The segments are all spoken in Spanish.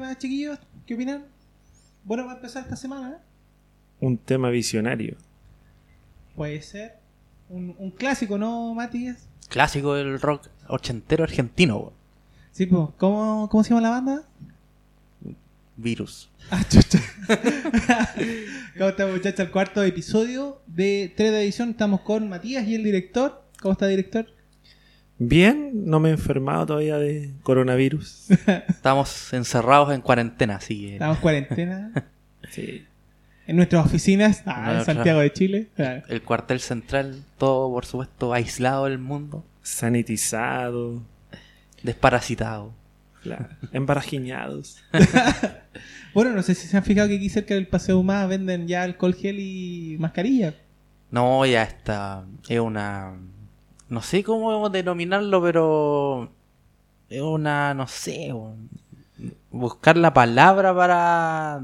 tema, chiquillos? ¿Qué opinan? Bueno, va a empezar esta semana. ¿eh? Un tema visionario. Puede ser un, un clásico, ¿no, Matías? Clásico del rock ochentero argentino, weón. Sí, pues. ¿Cómo, ¿Cómo se llama la banda? Virus. Ah, chucha. ¿Cómo está, muchachos? El cuarto episodio de 3 de edición. Estamos con Matías y el director. ¿Cómo está, director? Bien, no me he enfermado todavía de coronavirus. Estamos encerrados en cuarentena, así que. Estamos en cuarentena. Sí. En nuestras oficinas, ah, en Santiago de Chile. Ah, El cuartel central, todo por supuesto aislado del mundo, Sanitizado, desparasitado. claro, embarajiñados. Bueno, no sé si se han fijado que aquí cerca del Paseo Más venden ya alcohol gel y mascarilla. No, ya está. Es una. No sé cómo denominarlo, pero. Es una. No sé. un- Buscar la palabra para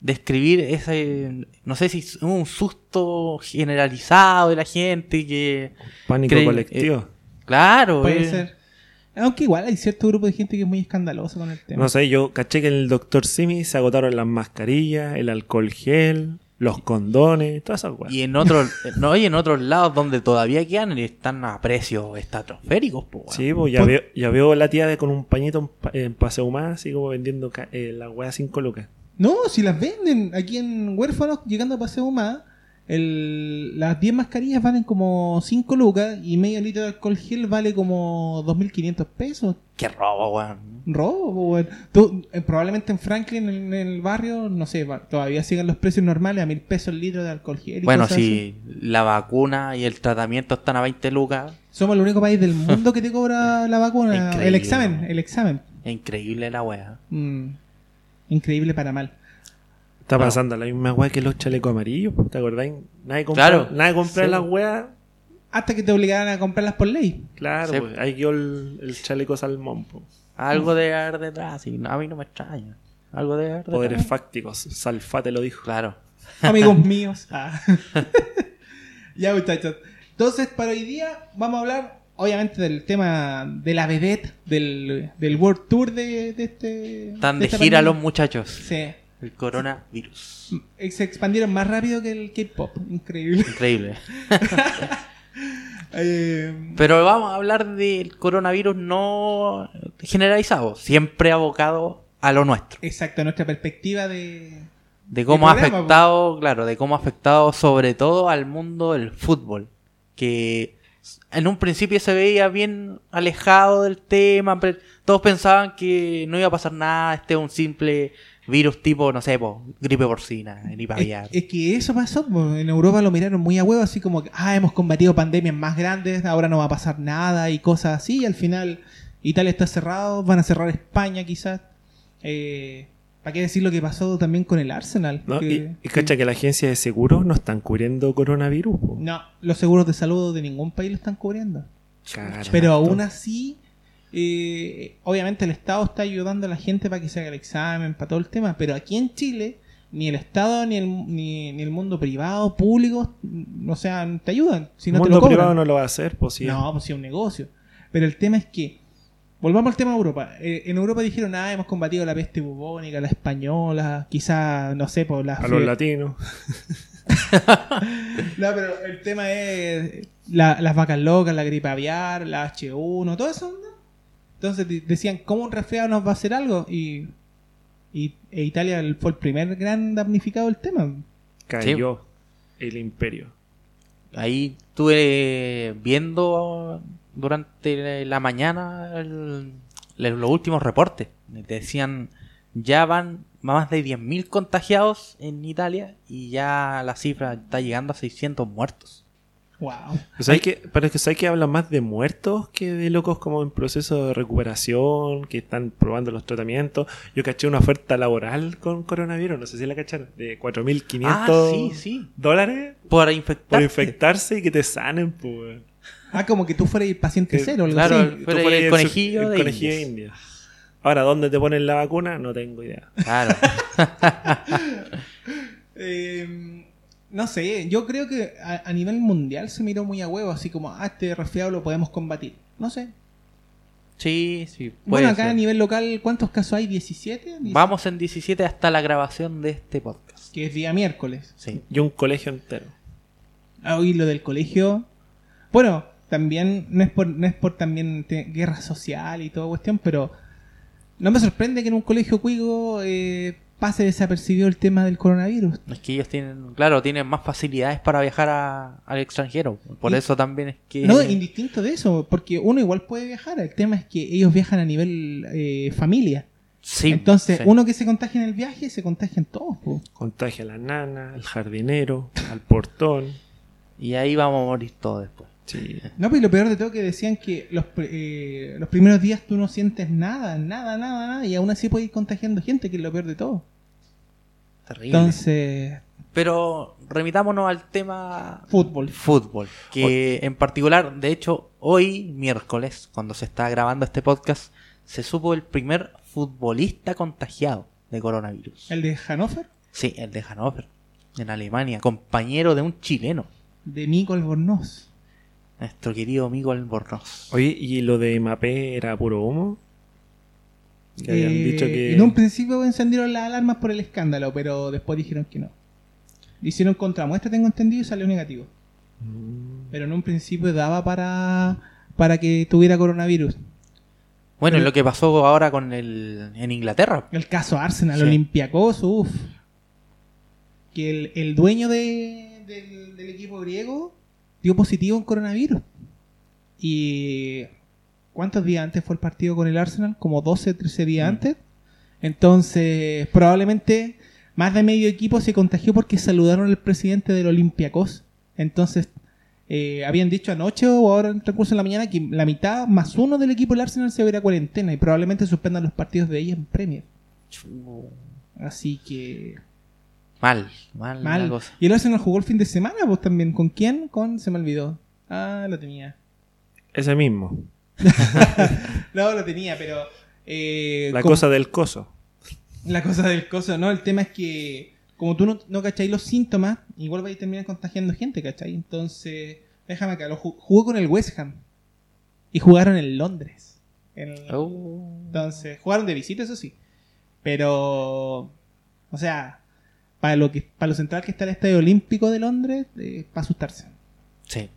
describir ese. No sé si es un susto generalizado de la gente que. Pánico Creen- colectivo. Claro, Puede eh, ser. Aunque igual hay cierto grupo de gente que es muy escandaloso con el tema. No sé, yo caché que en el Dr. Simi se agotaron las mascarillas, el alcohol gel, los condones, todas esas weas. Y en otros. no, y en otros lados donde todavía quedan están a precios estratosféricos, pues, weón. Sí, pues ya veo, ya veo la tía de con un pañito en, pa- en Paseo Más, así como vendiendo eh, la wea 5 lucas. No, si las venden aquí en Huérfanos, llegando a Paseo Más, el, las 10 mascarillas valen como 5 lucas y medio litro de alcohol gel vale como 2.500 pesos. Qué robo, weón. Robo, weón. Tú, eh, probablemente en Franklin, en, el barrio, no sé, todavía siguen los precios normales a mil pesos el litro de alcohol gel. y Bueno, cosas así. si la vacuna y el tratamiento están a 20 lucas, Somos el único país del mundo que te cobra la vacuna. Increíble. El examen, el examen. increíble la wea. Mm, increíble para mal. Está Bueno. pasando la misma wea que los chalecos amarillos, pues, ¿te acordáis? Nadie compra, Claro. nadie compra Sí. las weas. Hasta que te obligaran a comprarlas por ley. Claro, Sí. pues, ahí quedó el, el chaleco salmón. pues. Algo de haber detrás, y no, a mí no me extraña. Algo de Poderes detrás. fácticos, Salfate lo dijo. Claro. Amigos míos. Ah. ya, muchachos. Entonces, para hoy día vamos a hablar, obviamente, del tema de la vedette, del, del World Tour de, de este. Están de gira los pandemia. muchachos. Sí. El coronavirus. Se expandieron más rápido que el K-pop. Increíble. Increíble. Eh, Pero vamos a hablar del coronavirus no generalizado, siempre abocado a lo nuestro. exacto, nuestra perspectiva de. De cómo ha afectado, claro, de cómo ha afectado sobre todo al mundo del fútbol. Que en un principio se veía bien alejado del tema, pero todos pensaban que no iba a pasar nada, este es un simple virus tipo, no sé, po, gripe porcina, gripe Es, aviar. es que eso pasó, po. en Europa lo miraron muy a huevo, así como que, ah, hemos combatido pandemias más grandes, ahora no va a pasar nada y cosas así, y al final Italia está cerrado, van a cerrar España quizás. Eh, ¿Para qué decir lo que pasó también con el Arsenal? ¿no? Que- Y, y cacha que la agencia de seguros no están cubriendo coronavirus. po. no, los seguros de salud de ningún país lo están cubriendo. Pero aún así, eh, obviamente el Estado está ayudando a la gente para que se haga el examen, para todo el tema, pero aquí en Chile, ni el Estado ni el, ni, ni el mundo privado, público, no sea, te ayudan. Si no el te mundo lo privado no lo va a hacer, pues sí. No, pues sí, es un negocio. Pero el tema es que, volvamos al tema de Europa. Eh, en Europa dijeron, ah, hemos combatido la peste bubónica, la española, quizá, no sé, por la... A los latinos. no, pero el tema es la- las vacas locas, la gripe aviar, la H1, todo eso. Entonces decían, ¿cómo un resfriado nos va a hacer algo? Y, y e Italia fue el primer gran damnificado del tema. Cayó el imperio. Ahí estuve viendo durante la mañana el- los últimos reportes. Decían, ya van más de 10.000 contagiados en Italia y ya la cifra está llegando a 600 muertos. Wow. Pero ¿sabes que, pero es que sabes que hablan más de muertos que de locos como en proceso de recuperación, que están probando los tratamientos. Yo caché una oferta laboral con coronavirus, no sé si la cacharon, de 4.500 Ah, sí, sí. dólares Por infectarse. por infectarse y que te sanen, pues. Ah, como que tú fueras el paciente Que- cero, algo claro, así. el- Tú el conejillo el de conejillo Indias. India. Ahora, ¿dónde te ponen la vacuna? No tengo idea. Claro. Eh, no sé, yo creo que a, a nivel mundial se miró muy a huevo, así como, ah, este resfriado lo podemos combatir. No sé. Sí, sí. puede Bueno, acá ser. a nivel local, ¿cuántos casos hay? ¿17? Vamos en 17 hasta la grabación de este podcast. Que es día miércoles. Sí. Y un colegio entero. Ah, y lo del colegio. Bueno, también no es por, no es por también te- guerra social y toda cuestión, pero no me sorprende que en un colegio cuigo eh, pase desapercibido el tema del coronavirus. Es que ellos tienen, claro, tienen más facilidades para viajar a- al extranjero. Por Y- eso también es que... No, indistinto de eso, porque uno igual puede viajar. El tema es que ellos viajan a nivel eh, familia. Sí, Entonces, sí. uno que se contagia en el viaje, se contagian todos. po. Contagia a la nana, al jardinero, al portón. Y ahí vamos a morir todos después. Sí. No, pero lo peor de todo que decían que los, eh, los primeros días tú no sientes nada, nada, nada, nada, y aún así puedes ir contagiando gente, que es lo peor de todo. Terrible. Entonces, Pero remitámonos al tema fútbol. fútbol. Que en particular, de hecho, hoy, miércoles, cuando se está grabando este podcast, se supo el primer futbolista contagiado de coronavirus. El de Hannover, Sí, el de Hannover, en Alemania, compañero de un chileno, de Nico Albornoz. Nuestro querido amigo Albornoz. Oye, ¿y lo de Mapé era puro humo? Que habían Eh, dicho que... En un principio encendieron las alarmas por el escándalo, pero después dijeron que no. Hicieron contramuestra, tengo entendido, y salió negativo. Mm. Pero en un principio daba para, para que tuviera coronavirus. Bueno, Pero- lo que pasó ahora con el en Inglaterra. El caso Arsenal, Sí. Olympiacos, uff. Que el, el dueño de- del, del equipo griego dio positivo en coronavirus. Y. ¿Cuántos días antes fue el partido con el Arsenal? Como 12, 13 días Mm. antes. Entonces, probablemente más de medio equipo se contagió porque saludaron al presidente del Olympiacos. Entonces, eh, habían dicho anoche o ahora en el transcurso de la mañana que la mitad más uno del equipo del Arsenal se va a ir a cuarentena y probablemente suspendan los partidos de ella en Premier. Así que. Mal, mal, la Mal. cosa. Y el Arsenal jugó el fin de semana, pues también. ¿Con quién? Con. Se me olvidó. Ah, lo tenía. Ese mismo. No, lo tenía, pero. eh, La cosa del coso. La cosa del coso, ¿no? El tema es que. Como tú no, no cacháis los síntomas, igual vais a terminar contagiando gente, ¿cachai? Entonces. Déjame acá. Lo ju- jugó con el West Ham. Y jugaron en Londres. En- Oh. Entonces, jugaron de visita, eso sí. Pero, o sea, para lo que para lo central que está el Estadio Olímpico de Londres, eh, para asustarse. Sí.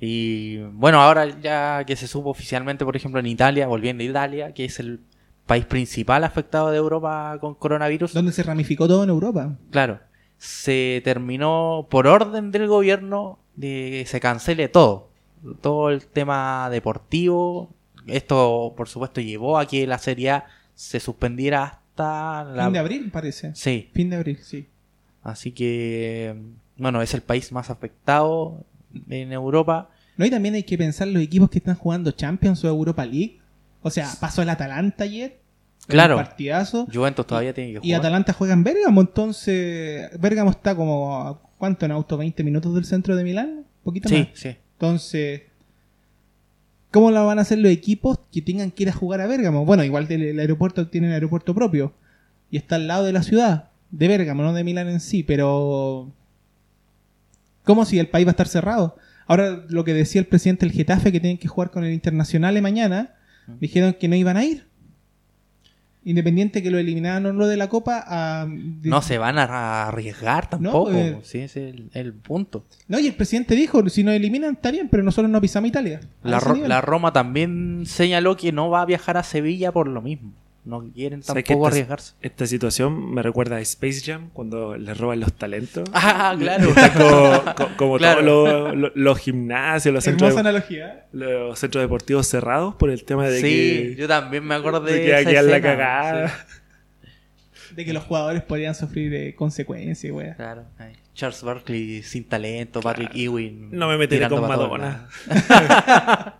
Y bueno, ahora ya que se supo oficialmente, por ejemplo, en Italia, volviendo a Italia, que es el país principal afectado de Europa con coronavirus, Donde se ramificó todo en Europa. claro, se terminó por orden del gobierno de que se cancele todo. Todo el tema deportivo. Esto, por supuesto, llevó a que la Serie A se suspendiera la... Fin de abril, parece. Sí, Fin de abril, sí. así que, bueno, es el país más afectado en Europa. No, y también hay que pensar los equipos que están jugando Champions o Europa League. O sea, pasó el Atalanta ayer. Claro. Un partidazo. Juventus todavía tiene que jugar. Y Atalanta juega en Bérgamo, entonces. Bérgamo está como. ¿a ¿Cuánto en auto? ¿20 minutos del centro de Milán? ¿Un poquito más? Sí, sí. Entonces, ¿cómo la van a hacer los equipos que tengan que ir a jugar a Bérgamo? Bueno, igual el, el aeropuerto tiene el aeropuerto propio y está al lado de la ciudad, de Bérgamo, no de Milán en sí, pero ¿cómo si el país va a estar cerrado? Ahora, lo que decía el presidente del Getafe, que tienen que jugar con el Internacional de mañana, dijeron que no iban a ir. Independiente que lo eliminaron o no de la Copa, a- de- No se van a arriesgar tampoco. eh. Sí, ese es el, el punto. No, y el presidente dijo, si nos eliminan está bien, pero nosotros no pisamos Italia. La, Ro- la Roma también señaló que no va a viajar a Sevilla por lo mismo. No quieren ¿Sabes tampoco que esta- arriesgarse. Esta situación me recuerda a Space Jam cuando le roban los talentos. Ah, claro. Como, co- como Claro. todos los, los- los gimnasios, los centros, analogía. los centros deportivos cerrados por el tema de sí, que, yo también me acuerdo de, de que esa aquí a la escena, cagada. sí, De que los jugadores podrían sufrir eh, consecuencias, wea. claro. Ay, Charles Barkley sin talento, Patrick Ewing. No me meteré con Madonna.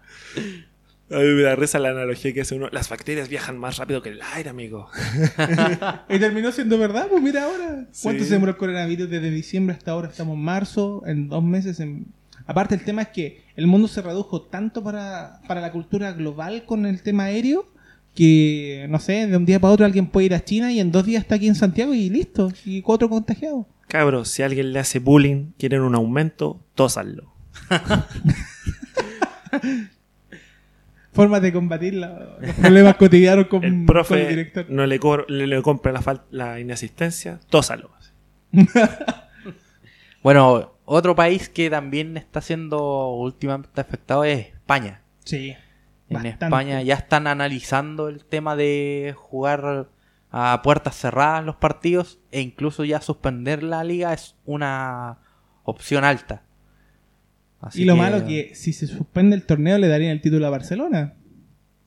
lados. A mí me da risa la analogía que hace uno. Las bacterias viajan más rápido que el aire, amigo. Y terminó siendo verdad, pues mira ahora. ¿Cuánto Sí. se demoró el coronavirus desde diciembre hasta ahora? Estamos en marzo, en dos meses. En... Aparte, el tema es que el mundo se redujo tanto para, para la cultura global con el tema aéreo que, no sé, de un día para otro alguien puede ir a China y en dos días está aquí en Santiago y listo. Y cuatro contagiados. Cabros, si alguien le hace bullying, quieren un aumento, tósanlo. Formas de combatir la- los problemas cotidianos con, El con profe el director. no le, le, le compra la, la inasistencia, tósalo. Bueno, otro país que también está siendo últimamente afectado es España. Sí. En bastante. España ya están analizando el tema de jugar a puertas cerradas los partidos e incluso ya suspender la liga es una opción alta. Así y lo malo que si se suspende el torneo le darían el título a Barcelona.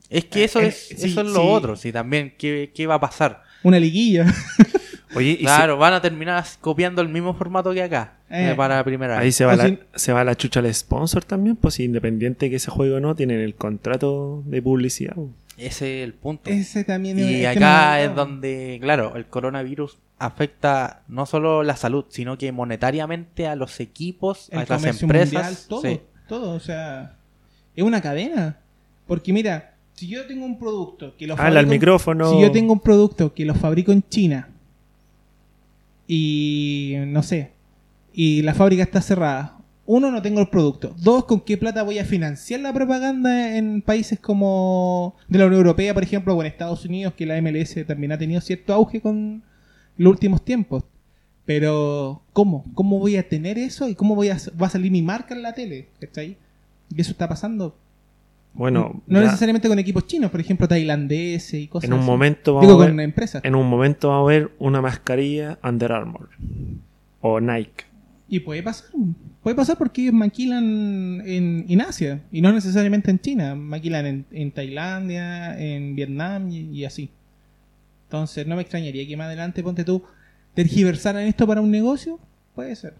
Es que eso Eh, es, sí, eso es lo sí. otro, sí, también, ¿qué, qué va a pasar? Una liguilla. Oye, y Claro, van a terminar copiando el mismo formato que acá, Eh. eh, para la primera se- ahí se va, O la, si- se va la chucha al sponsor también, pues si independiente que ese juego o no, tienen el contrato de publicidad. Ese es el punto. Ese también es Y el acá es donde, claro, el coronavirus afecta no solo la salud, sino que monetariamente a los equipos, el a las empresas. mundial, todo, sí. todo, o sea, es una cadena. Porque mira, si yo tengo un producto que lo Habla al fabrico- micrófono. Si yo tengo un producto que lo fabrico en China y no sé, y la fábrica está cerrada, uno, no tengo el producto. Dos, ¿con qué plata voy a financiar la propaganda en países como de la Unión Europea, por ejemplo, o en Estados Unidos, que la MLS también ha tenido cierto auge con los últimos tiempos? Pero, ¿cómo? ¿Cómo voy a tener eso? ¿Y cómo voy a, va a salir mi marca en la tele? ¿Cachai? Y eso está pasando. Bueno, no ya necesariamente con equipos chinos, por ejemplo, tailandeses y cosas en un así. momento vamos Digo, a ver, con empresas. en un momento vamos a ver una mascarilla Under Armour o Nike. Y puede pasar. Puede pasar porque ellos maquilan en, en Asia. Y no necesariamente en China. Maquilan en, en Tailandia, en Vietnam y, así. Entonces no me extrañaría que más adelante, ponte tú, tergiversaran esto para un negocio. Puede ser.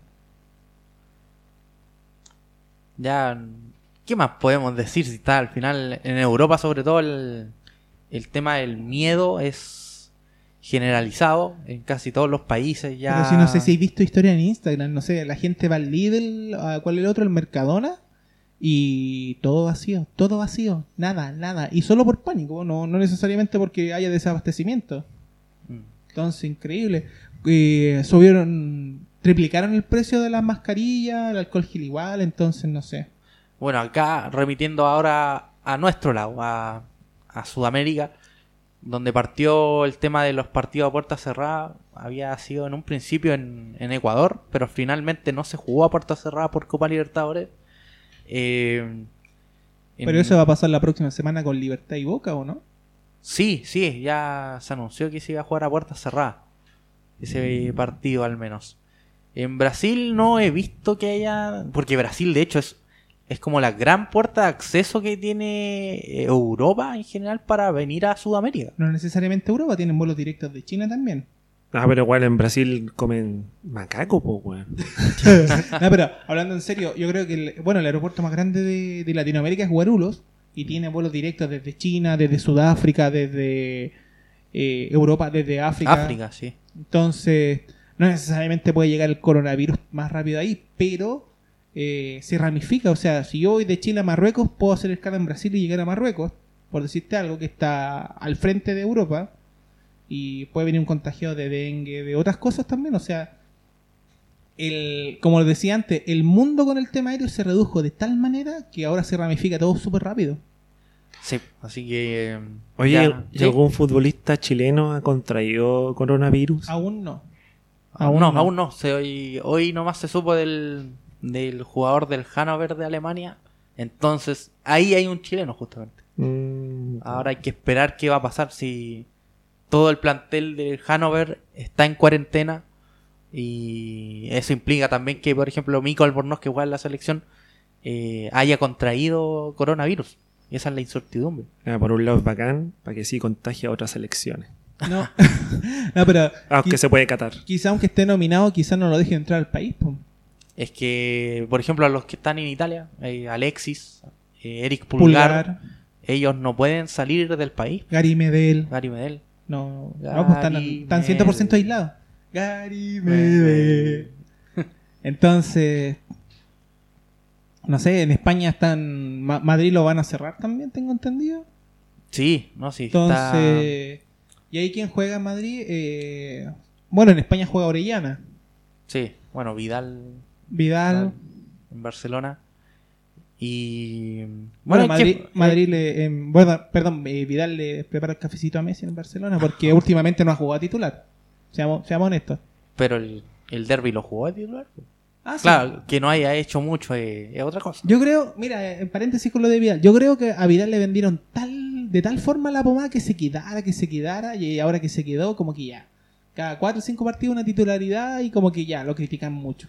Ya, ¿qué más podemos decir si está al final en Europa sobre todo el, el tema del miedo es generalizado en casi todos los países ya. Pero si no sé si habéis visto historia en Instagram. No sé, la gente va al Lidl, a cuál es el otro, el Mercadona. Y todo vacío, todo vacío, nada, nada. Y solo por pánico, no, no necesariamente porque haya desabastecimiento. Mm. Entonces, increíble. Eh, subieron, triplicaron el precio de las mascarillas, el alcohol gel igual, entonces no sé. Bueno, acá remitiendo ahora a nuestro lado, a, a Sudamérica, donde partió el tema de los partidos a puerta cerrada, había sido en un principio en, en Ecuador, pero finalmente no se jugó a puerta cerrada por Copa Libertadores. Eh, en- Pero eso va a pasar la próxima semana con Libertad y Boca, ¿o no? Sí, sí, ya se anunció que se iba a jugar a puerta cerrada. Ese partido al menos. En Brasil no he visto que haya... Porque Brasil de hecho es, es como la gran puerta de acceso que tiene eh, Europa en general para venir a Sudamérica. No necesariamente Europa, tienen vuelos directos de China también. Ah, pero igual en Brasil comen macaco, pues, weón. no, pero hablando en serio, yo creo que el, bueno, el aeropuerto más grande de, de Latinoamérica es Guarulhos y tiene vuelos directos desde China, desde Sudáfrica, desde eh, Europa, desde África. África, sí. Entonces, no necesariamente puede llegar el coronavirus más rápido ahí, pero eh, se ramifica. O sea, si yo voy de Chile a Marruecos, puedo hacer escala en Brasil y llegar a Marruecos, por decirte algo, que está al frente de Europa. Y puede venir un contagio de dengue, de otras cosas también. O sea, el, como les decía antes, el mundo con el tema aéreo se redujo de tal manera que ahora se ramifica todo súper rápido. Sí, así que... eh, Oye, ya- ¿y sí. algún futbolista chileno ha contraído coronavirus? Aún no. Aún no, aún no. Se, hoy, hoy nomás se supo del, del jugador del Hannover de Alemania. Entonces, ahí hay un chileno justamente. Mm, Ahora hay que esperar qué va a pasar si todo el plantel del Hannover está en cuarentena. Y eso implica también que, por ejemplo, Mico Albornoz, que juega en la selección, eh, haya contraído coronavirus. Y esa es la incertidumbre. ah, por un lado es bacán, para que sí contagie a otras selecciones. No, no pero Aunque se puede catar. quizá aunque esté nominado, quizá no lo deje entrar al país. Es que, por ejemplo, a los que están en Italia, eh, Alexis, eh, Eric Pulgar, Pulgar, ellos no pueden salir del país. Gary Medel. Gary Medel. No, no pues están, Gary están 100% Medel. aislados. Gary Medel. Entonces, no sé, en España están. Ma- Madrid lo van a cerrar también, tengo entendido. Sí, no, sí. está- Entonces, ¿y ahí quién juega en Madrid? Eh, bueno, en España juega Orellana. Sí, bueno, Vidal Vidal. en Barcelona. Y Bueno, hay Madrid, que- Madrid le, em, bueno, perdón, eh, Vidal le prepara el cafecito a Messi en Barcelona porque últimamente no ha jugado a titular. Seamos, seamos honestos. pero el, el derby lo jugó de titular. Ah, sí. Claro, que no haya hecho mucho eh, es otra cosa. Yo creo, mira, en paréntesis con lo de Vidal, yo creo que a Vidal le vendieron tal, de tal forma la pomada que se quedara, que se quedara, y ahora que se quedó, como que ya. Cada cuatro o cinco partidos una titularidad y como que ya, lo critican mucho.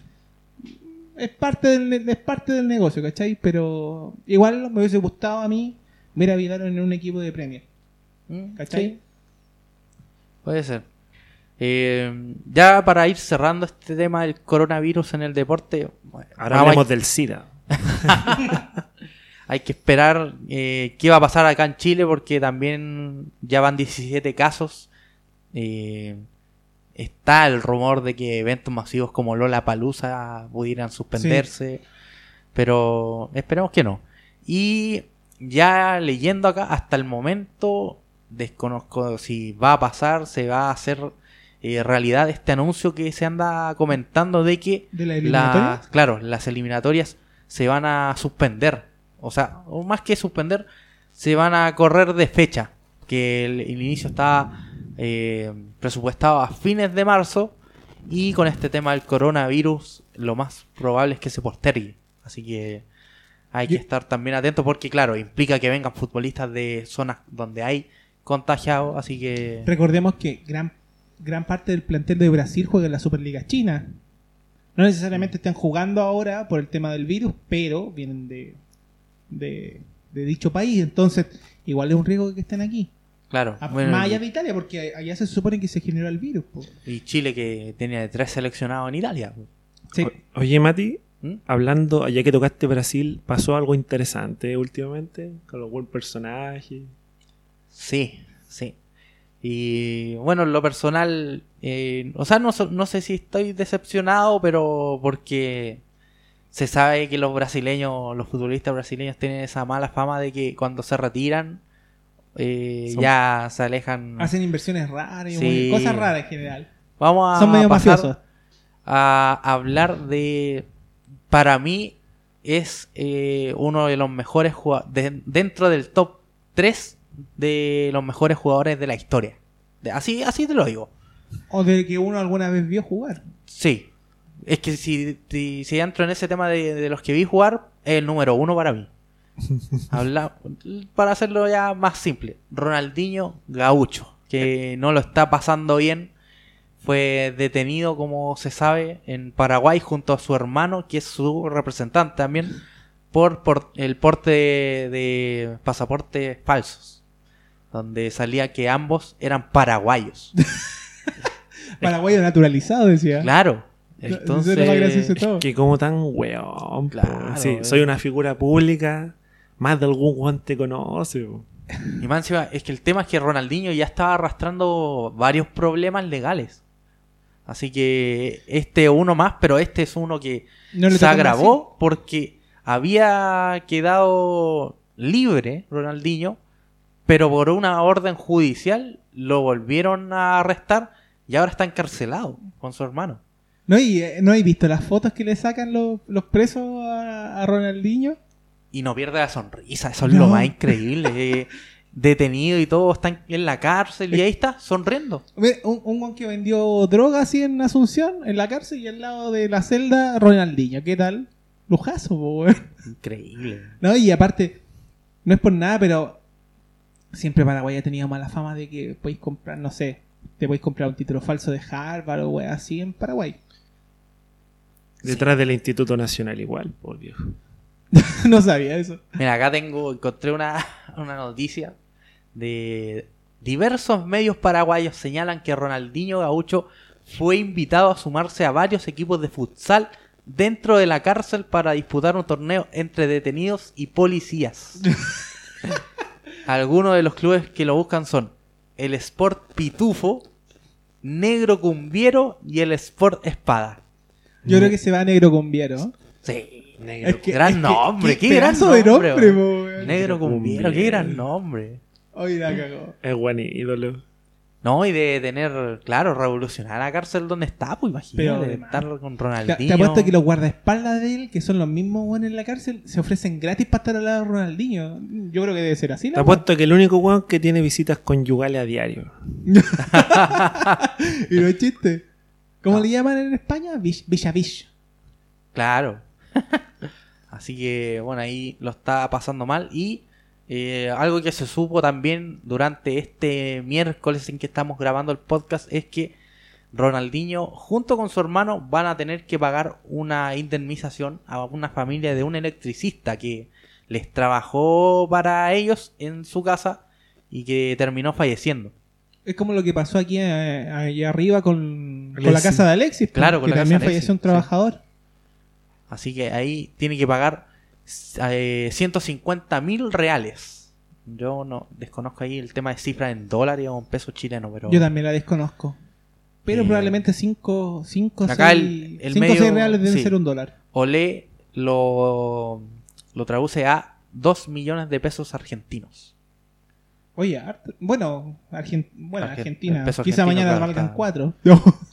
Es parte del, es parte del negocio, ¿cachai? Pero igual me hubiese gustado a mí ver a Vidal en un equipo de Premier, Mm, ¿cachai? sí, puede ser. Eh, ya para ir cerrando este tema del coronavirus en el deporte, bueno, Ahora ah, hablemos hay, del SIDA. hay que esperar eh, qué va a pasar acá en Chile porque también ya van 17 casos. Eh, está el rumor de que eventos masivos como Lola Palusa pudieran suspenderse, pero esperemos que no. Y ya leyendo acá, hasta el momento desconozco si va a pasar, se va a hacer eh, realidad este anuncio que se anda comentando de que ¿De la las, claro, las eliminatorias se van a suspender. O sea, o más que suspender, se van a correr de fecha. Que el, el inicio está eh, presupuestado a fines de marzo. Y con este tema del coronavirus, lo más probable es que se postergue. Así que hay que estar también atento porque, claro, implica que vengan futbolistas de zonas donde hay contagiados. Así que... Recordemos que gran, gran parte del plantel de Brasil juega en la Superliga China. No necesariamente están jugando ahora por el tema del virus, pero vienen de, de, de dicho país. Entonces, igual es un riesgo que estén aquí. Claro, A- bueno, Más allá de Italia, porque allá se supone que se generó el virus. po. y Chile que tenía tres seleccionados en Italia. Sí. O- Oye, Mati, ¿Mm? hablando, ya que tocaste Brasil, ¿pasó algo interesante últimamente? Con los buen personajes. Sí, sí. Y bueno, en lo personal, eh, o sea, no, so- no sé si estoy decepcionado, pero porque se sabe que los brasileños, los futbolistas brasileños tienen esa mala fama de que cuando se retiran eh, Son- ya se alejan. Hacen inversiones raras y Sí. cosas raras en general. Vamos a Son medio pasar mafiosos. a hablar de, para mí es eh, uno de los mejores jugadores, dentro del top 3 de los mejores jugadores de la historia. De- así, así te lo digo. O de que uno alguna vez vio jugar. Sí. Es que si, si, si entro en ese tema de, de los que vi jugar, es el número uno para mí. Habla, para hacerlo ya más simple, Ronaldinho Gaucho, que no lo está pasando bien, fue detenido, como se sabe, en Paraguay junto a su hermano, que es su representante también, por, por el porte de, de pasaportes falsos, donde salía que ambos eran paraguayos. Paraguayo naturalizado, decía. Claro. Entonces. Que como tan weón. Claro, Sí, eh. soy una figura pública. Más de algún weón te conoce. Y más encima, es que el tema es que Ronaldinho ya estaba arrastrando varios problemas legales. Así que este uno más, pero este es uno que No se agravó porque había quedado libre Ronaldinho, pero por una orden judicial lo volvieron a arrestar y ahora está encarcelado con su hermano. ¿No, y, eh, ¿No hay visto las fotos que le sacan los, los presos a, a Ronaldinho? Y no pierde la sonrisa, eso es No. lo más increíble. eh, detenido y todo, está en- la cárcel y ahí está, sonriendo. Un, un guan que vendió droga así en Asunción, en la cárcel, y al lado de la celda, Ronaldinho. ¿Qué tal? Lujazo, po, weón. Increíble. No, y aparte, no es por nada, pero siempre Paraguay ha tenido mala fama de que podéis comprar, no sé, te podéis comprar un título falso de Harvard o weá así en Paraguay. Detrás del Instituto Nacional igual, por viejo. no sabía eso. Mira, acá tengo, encontré una, una noticia de diversos medios paraguayos señalan que Ronaldinho Gaucho fue invitado a sumarse a varios equipos de futsal dentro de la cárcel para disputar un torneo entre detenidos y policías. Algunos de los clubes que lo buscan son el Sport Pitufo, Negro Cumbiero y el Sport Espada. Yo creo que se va a negro con Viero. Sí, Negro. Es que- gran es que- nombre, qué qué, gran nombre. de nombre, weón. Negro Cumbiero, qué gran nombre. Hoy la cagó. Es buen ídolo. No, y de tener, claro, revolucionar la cárcel donde está, pues Pero imagínate, de además- estar con Te, Ronaldinho. te apuesto que los guardaespaldas de él, que son los mismos buenos en la cárcel, se ofrecen gratis para estar al lado de Ronaldinho. Yo creo que debe ser así. Te ¿no? apuesto que el único weón que tiene visitas conyugales a diario. y no es chiste. ¿Cómo le llaman en España? Vish- Villa Vish. Claro. Así que, bueno, ahí lo está pasando mal. Y eh, algo que se supo también durante este miércoles en que estamos grabando el podcast es que Ronaldinho, junto con su hermano, van a tener que pagar una indemnización a una familia de un electricista que les trabajó para ellos en su casa y que terminó falleciendo. Es como lo que pasó aquí eh, allá arriba con, con la casa de Alexis. Claro, con que la casa también de falleció un trabajador. Así que ahí tiene que pagar eh, 150 mil reales. Yo no desconozco ahí el tema de cifras en dólares o en pesos chilenos, pero Yo también la desconozco. Pero Eh, probablemente 5 cinco, acá seis- el- el cinco o medio- 6 reales deben sí. ser un dólar. Olé lo, lo traduce a 2 millones de pesos argentinos. Oye, bueno, bueno Argen- Argentina. Quizá mañana valgan está- 4.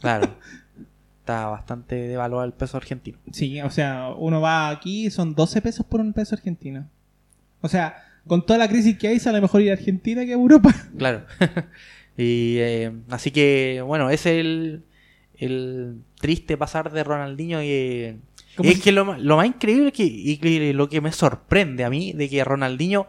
Claro. Está bastante devaluado el peso argentino. Sí, o sea, uno va aquí, son 12 pesos por un peso argentino. O sea, con toda la crisis que hay, sale mejor ir a Argentina que a Europa. Claro. y eh, así que, bueno, ese es el, el triste pasar de Ronaldinho y... es si- que lo, lo más increíble que, y lo que me sorprende a mí de que Ronaldinho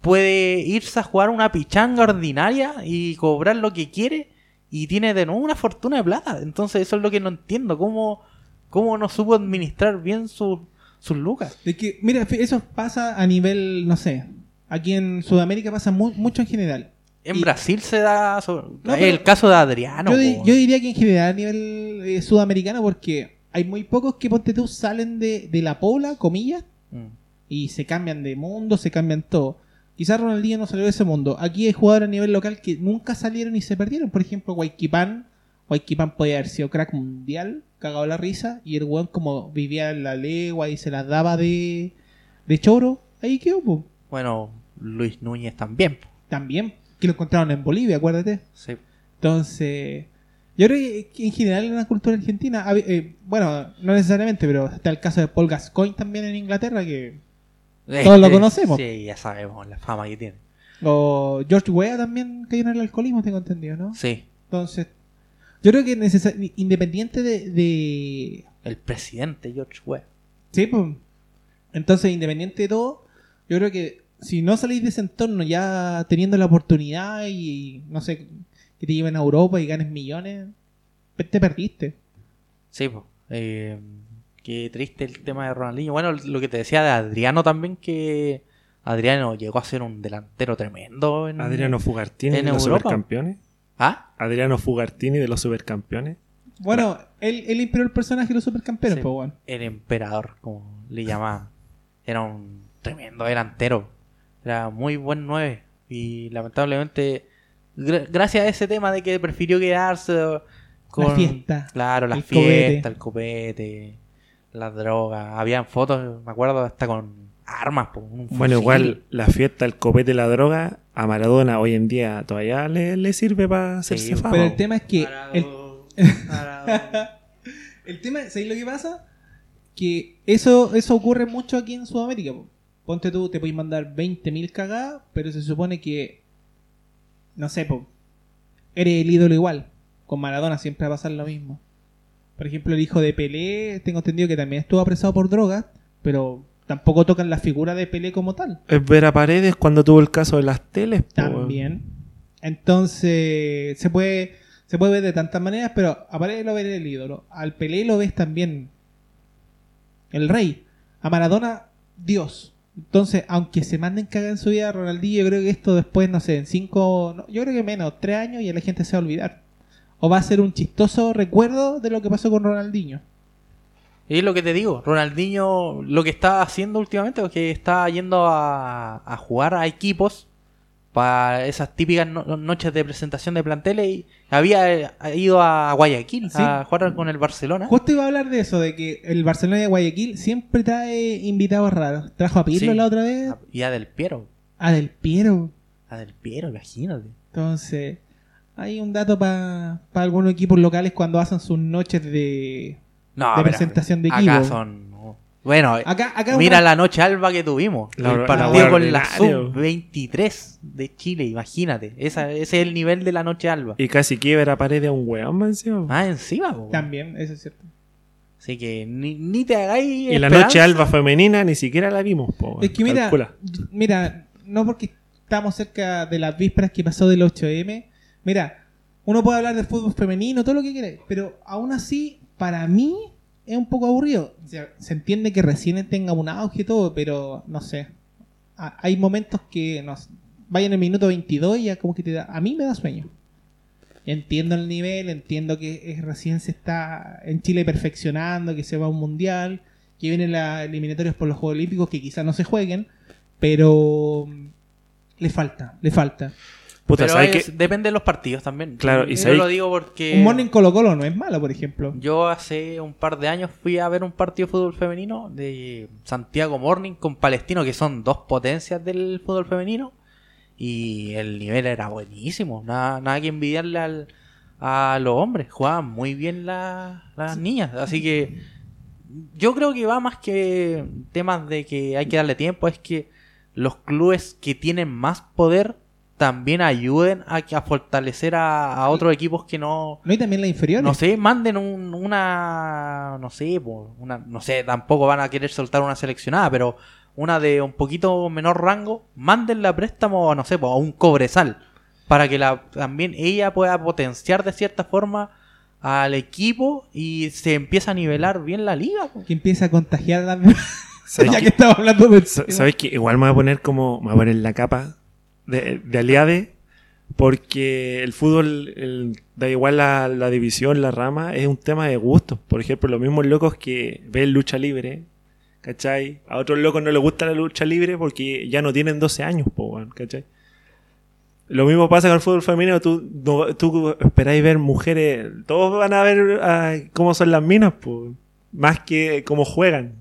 puede irse a jugar una pichanga ordinaria y cobrar lo que quiere y tiene de nuevo una fortuna de plata. Entonces eso es lo que no entiendo. ¿Cómo, cómo no supo administrar bien su- sus lucas? Es que, mira, eso pasa a nivel, no sé, aquí en Sudamérica pasa mu- mucho en general. En Y- Brasil se da No, el caso de Adriano. yo, di- po. yo diría que en general a nivel eh, sudamericano, porque hay muy pocos que, ponte tú, salen de, de la pola, comillas, Mm. y se cambian de mundo, se cambian todo. Quizás Ronaldinho no salió de ese mundo. Aquí hay jugadores a nivel local que nunca salieron y se perdieron. Por ejemplo, Guayquipán. Guayquipán podía haber sido crack mundial, cagado la risa. Y el weón, como vivía en la legua y se las daba de, de choro, ahí quedó, po. Bueno, Luis Núñez también. También, que lo encontraron en Bolivia, acuérdate. Sí. Entonces, yo creo que, en general en la cultura argentina, eh, bueno, no necesariamente, pero está el caso de Paul Gascoigne también en Inglaterra, que Todos lo conocemos. Sí, ya sabemos la fama que tiene. O George Weah también cayó en el alcoholismo, tengo entendido, ¿no? Sí. Entonces, yo creo que independiente de, de- El presidente George Weah. Sí, pues. Entonces, independiente de todo, yo creo que si no salís de ese entorno ya teniendo la oportunidad y, no sé, que te lleven a Europa y ganes millones, te perdiste. Sí, pues. Eh, qué triste el tema de Ronaldinho. Bueno, lo que te decía de Adriano también, que Adriano llegó a ser un delantero tremendo. En... Adriano Fugartini en de los Europa. supercampeones. ¿Ah? Adriano Fugartini de los supercampeones. Bueno, él, él inspiró el personaje de los supercampeones, Sí. pues bueno. El emperador, como le llamaban. Era un tremendo delantero. Era muy buen 9. Y lamentablemente, gra- gracias a ese tema de que prefirió quedarse con. La fiesta, Claro, la el fiesta, el copete, las drogas. Habían fotos, me acuerdo, hasta con armas. po, un Bueno, igual la fiesta, el copete, la droga, a Maradona hoy en día todavía le, le sirve para hacerse Sí, fama. Pero el tema es que... El, Maradona. el tema, ¿sabéis lo que pasa? Que eso, eso ocurre mucho aquí en Sudamérica. po. Ponte tú, te puedes mandar 20.000 cagadas, pero se supone que, no sé, po, eres el ídolo igual. Con Maradona siempre va a pasar lo mismo. Por ejemplo, el hijo de Pelé, tengo entendido que también estuvo apresado por drogas, pero tampoco tocan la figura de Pelé como tal. Es ver a Paredes cuando tuvo el caso de las teles. También. Entonces, se puede, se puede ver de tantas maneras, pero a Paredes lo ves el ídolo. Al Pelé lo ves también el rey. A Maradona, Dios. Entonces, aunque se manden cagar en su vida, Ronaldinho, yo creo que esto después, no sé, en cinco, no, yo creo que menos, tres años y a la gente se va a olvidar. O va a ser un chistoso recuerdo de lo que pasó con Ronaldinho. Y es lo que te digo, Ronaldinho lo que está haciendo últimamente es que está yendo a, a jugar a equipos para esas típicas no- noches de presentación de planteles y había ido a Guayaquil Sí. a jugar con el Barcelona. Justo iba a hablar de eso, de que el Barcelona de Guayaquil siempre trae invitados raros. Trajo a Pirlo Sí. la otra vez, Y a Del Piero. a Del Piero. A Del Piero, imagínate. Entonces, Hay un dato para algunos equipos locales cuando hacen sus noches de... No, de pero presentación de acá equipo. son. no. Bueno, Acá, acá mira una- la noche alba que tuvimos. La- el partido con la ordinario. sub-23 de Chile, imagínate. Esa, ese es el nivel de la noche alba. Y casi quiebra pared de un weón, man, encima. Más encima, po. También, eso es cierto. Así que ni, ni te hagáis. Y la noche alba femenina ni siquiera la vimos, po. Es que mira, calcula. mira, no porque estamos cerca de las vísperas que pasó del 8M, mira, uno puede hablar de fútbol femenino, todo lo que quiera, pero aún así, para mí, es un poco aburrido. O sea, se entiende que recién tenga un auge y todo, pero no sé. Ha- Hay momentos que nos vayan en el minuto 22 y ya como que te da, a mí me da sueño. Entiendo el nivel, entiendo que es- recién se está en Chile perfeccionando, que se va a un mundial, que vienen las eliminatorias por los Juegos Olímpicos que quizás no se jueguen, pero mm, le falta, le falta. Puta, Pero ¿sabes es- qué? depende de los partidos también. Claro, y Yo lo digo porque. Un Morning Colo Colo no es malo, por ejemplo. Yo hace un par de años fui a ver un partido de fútbol femenino de Santiago Morning con Palestino, que son dos potencias del fútbol femenino. Y el nivel era buenísimo. Nada, nada que envidiarle al- a los hombres. Jugaban muy bien la- las niñas. Así que yo creo que va más que temas de que hay que darle tiempo. Es que los clubes que tienen más poder también ayuden a, que- a fortalecer a, a otros equipos que no, No hay también la inferior. no sé, manden un- una, no sé, una, no sé, tampoco van a querer soltar una seleccionada, pero una de un poquito menor rango, mándenla a préstamo, no sé, a un cobresal, para que la, también ella pueda potenciar de cierta forma al equipo y se empieza a nivelar bien la liga. po. Que empieza a contagiar a la... ¿Sabes ya que estamos hablando de... Sa- ¿Sabes que Igual me voy a poner como. Me voy a poner la capa de, de aliade. Porque el fútbol, da igual la, división, la rama, es un tema de gustos. Por ejemplo, los mismos locos que ven lucha libre, ¿cachai? A otros locos no les gusta la lucha libre porque ya no tienen 12 años, po, ¿cachai? Lo mismo pasa con el fútbol femenino. Tú, no- tú esperáis ver mujeres. Todos van a ver ah, cómo son las minas, po, más que cómo juegan.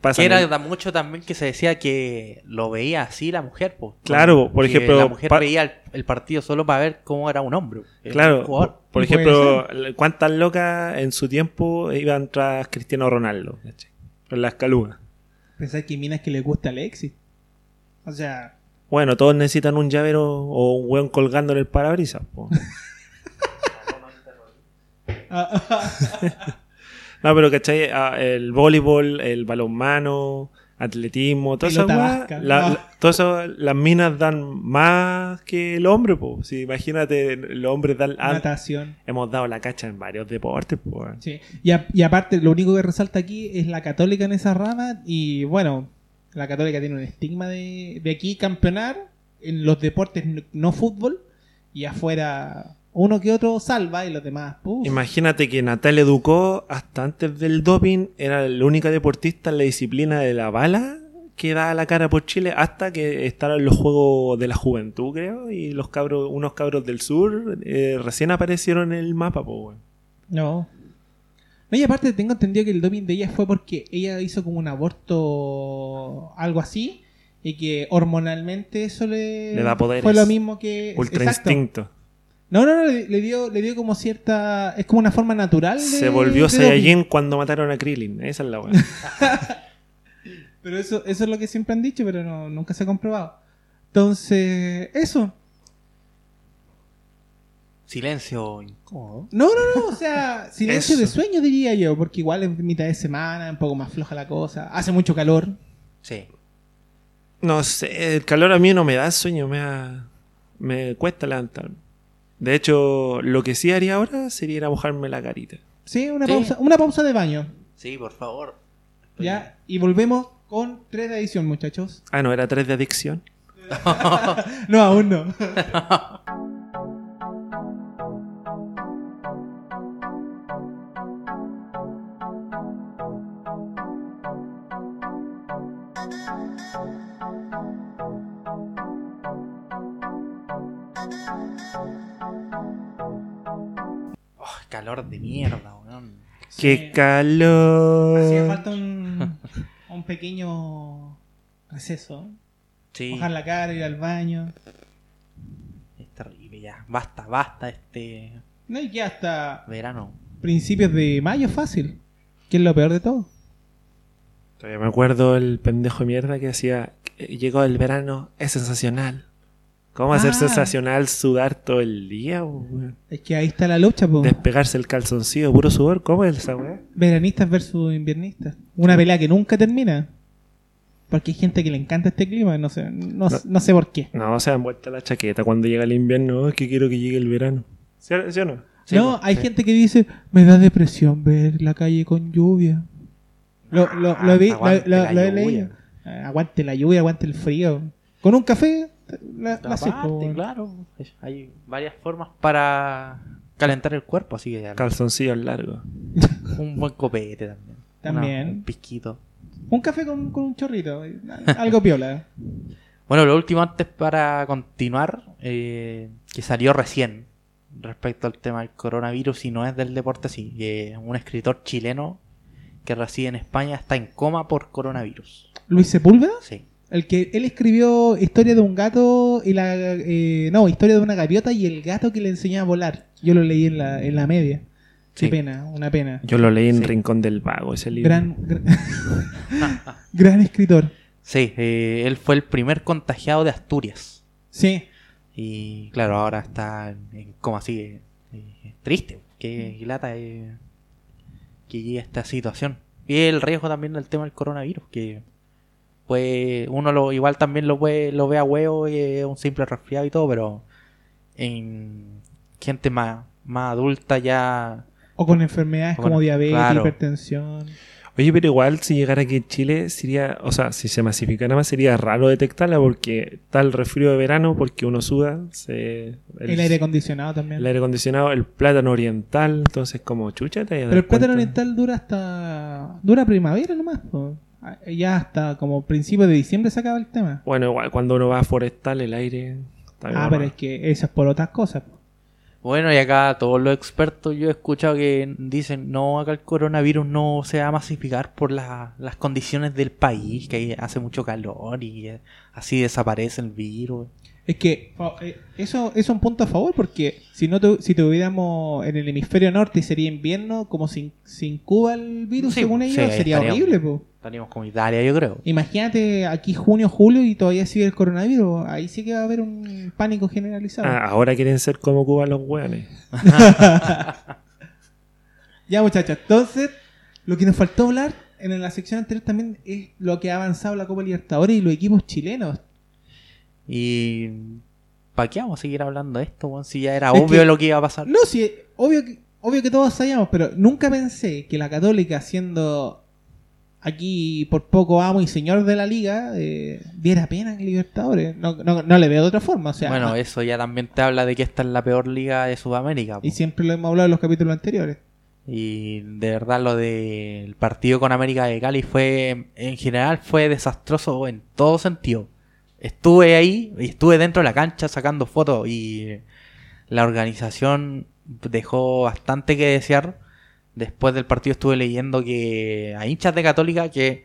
Pasa Que era mucho también que se decía que lo veía así la mujer. po. Claro, por Que ejemplo, La mujer pa- veía el, el partido solo para ver cómo era un hombre. Claro, jugador. por, ejemplo, ¿cuántas locas en su tiempo iban tras Cristiano Ronaldo? En las calugas. Pensar que minas que les gusta Alexis. O sea, Bueno, todos necesitan un llavero o un hueón colgando en el parabrisas. no, pero ¿cachai? Ah, El voleibol, el balonmano, atletismo, todas esas la- la- todas esas- las minas dan más que el hombre, po. Si imagínate, los hombres dan... natación. hemos dado la cacha en varios deportes, po. Sí. Y, a- y aparte, lo único que resalta aquí es la católica en esa rama. Y bueno, la católica tiene un estigma de, de aquí campeonar en los deportes no, no fútbol. Y afuera, uno que otro salva y los demás. puf. Imagínate que Natalia Ducó, hasta antes del doping, era la única deportista en la disciplina de la bala que daba la cara por Chile hasta que estaban los Juegos de la Juventud, creo, y los cabros, unos cabros del sur eh, recién aparecieron en el mapa, weón. No. No, y aparte tengo entendido que el doping de ella fue porque ella hizo como un aborto, algo así, y que hormonalmente eso le, Le da poderes. Fue lo mismo que... Ultra exacto. instinto. No, no, no, le, le dio, le dio como cierta... Es como una forma natural de... Se volvió Saiyajin cuando mataron a Krillin. Esa es la doping. Pero eso, eso es lo que siempre han dicho, pero no, nunca se ha comprobado. Entonces, eso. Silencio incómodo. No, no, no, o sea, silencio de sueño diría yo, porque igual es mitad de semana, un poco más floja la cosa, hace mucho calor. Sí. No sé, el calor a mí no me da sueño, me da- me cuesta levantarme. De hecho, lo que sí haría ahora sería ir a mojarme la carita. Sí, una Sí. pausa, una pausa de baño. Sí, por favor. Ya, y volvemos con 3 de edición, muchachos. Ah, no, era 3 de adicción. No, aún no. calor de mierda, weón. ¡Qué Sí. calor! Hacía falta un, un pequeño receso. Sí. Mojar la cara, ir al baño. terrible ya. Basta, basta este No, y que hasta verano. principios de mayo fácil. Que es lo peor de todo. Todavía me acuerdo el pendejo de mierda que decía, "Eh, llegó el verano, es sensacional. ¿Cómo va a ser Ah. sensacional sudar todo el día? weón? Es que ahí está la lucha, po. Despegarse el calzoncillo, puro sudor, ¿cómo es esa weá? Veranistas versus inviernistas. Una pelea que nunca termina. Porque hay gente que le encanta este clima, no sé, no, No. no sé por qué. No, se dan vuelta la chaqueta cuando llega el invierno, "Oh, es que quiero que llegue el verano. ¿Sí, o- sí o no? Sí, no, pues, hay sí. gente que dice, me da depresión ver la calle con lluvia. Lo, lo, lo, vi- lo- Aguante lo- la lo he leído. Aguante la lluvia, aguante el frío. Con un café, la, la claro, hay varias formas para calentar el cuerpo, así que Calzoncillos largos. un buen copete también. También. Una- un pisquito. Un café con, con un chorrito, eh, algo piola. Bueno, lo último antes para continuar, eh, que salió recién respecto al tema del coronavirus y no es del deporte, sí, que un escritor chileno que reside en España está en coma por coronavirus. Luis Sepúlveda, Sí. El que él escribió historia de un gato y la eh, no, historia de una gaviota y el gato que le enseñaba a volar. Yo lo leí en la, en la media. Qué Sí. pena, una pena. Yo lo leí en Sí. Rincón del Vago, ese libro. Gran, gran, gran escritor. Sí, eh, él fue el primer contagiado de Asturias. Sí, Y claro, ahora está en, coma así. eh, eh, triste, que lata eh, que llegue a esta situación. Y el riesgo también del tema del coronavirus, que pues uno lo igual también lo puede, lo ve a huevo y es un simple resfriado y todo, pero en gente más, más adulta ya o con enfermedades O como diabetes, claro. hipertensión. Oye, pero igual si llegara aquí en Chile sería, o sea, si se masificara más sería raro detectarla porque está el resfrío de verano porque uno suda, se, El, aire acondicionado también. el aire acondicionado, el plátano oriental, entonces como chucha te Pero el plátano oriental dura hasta. dura primavera nomás. po. Ah, Ya hasta como principios de diciembre se acaba el tema. Bueno, igual cuando uno va a forestal el aire está bien Ah, pero es que eso es por otras cosas. Bueno, y acá todos los expertos yo he escuchado que dicen, no, acá el coronavirus no se va a masificar por la- las condiciones del país, que ahí hace mucho calor y eh, así desaparece el virus. Es que fa- eh, eso es un punto a favor porque si no tu- si tuviéramos en el hemisferio norte y sería invierno, como sin, sin Cuba el virus, Sí, según ellos, sería estaríamos. horrible. po. Estaríamos como Italia, yo creo. Imagínate aquí junio, julio y todavía sigue el coronavirus. Ahí sí que va a haber un pánico generalizado. Ah, ahora quieren ser como Cuba los hueones. Ya muchachos, entonces lo que nos faltó hablar en la sección anterior también es lo que ha avanzado la Copa Libertadores y los equipos chilenos. Y... ¿Para qué vamos a seguir hablando de esto, weón? Si ya era Es obvio que- lo que iba a pasar. No, sí, obvio que, obvio que todos sabíamos, pero nunca pensé que la Católica, siendo aquí por poco amo y señor de la liga, eh, diera pena en Libertadores. No, no, no le veo de otra forma, o sea, bueno, eso ya también te habla de que esta es la peor liga de Sudamérica. po. y siempre lo hemos hablado en los capítulos anteriores. Y de verdad lo del partido con América de Cali fue, en general, fue desastroso en todo sentido. Estuve ahí, y estuve dentro de la cancha sacando fotos y la organización dejó bastante que desear. Después del partido estuve leyendo que a hinchas de Católica que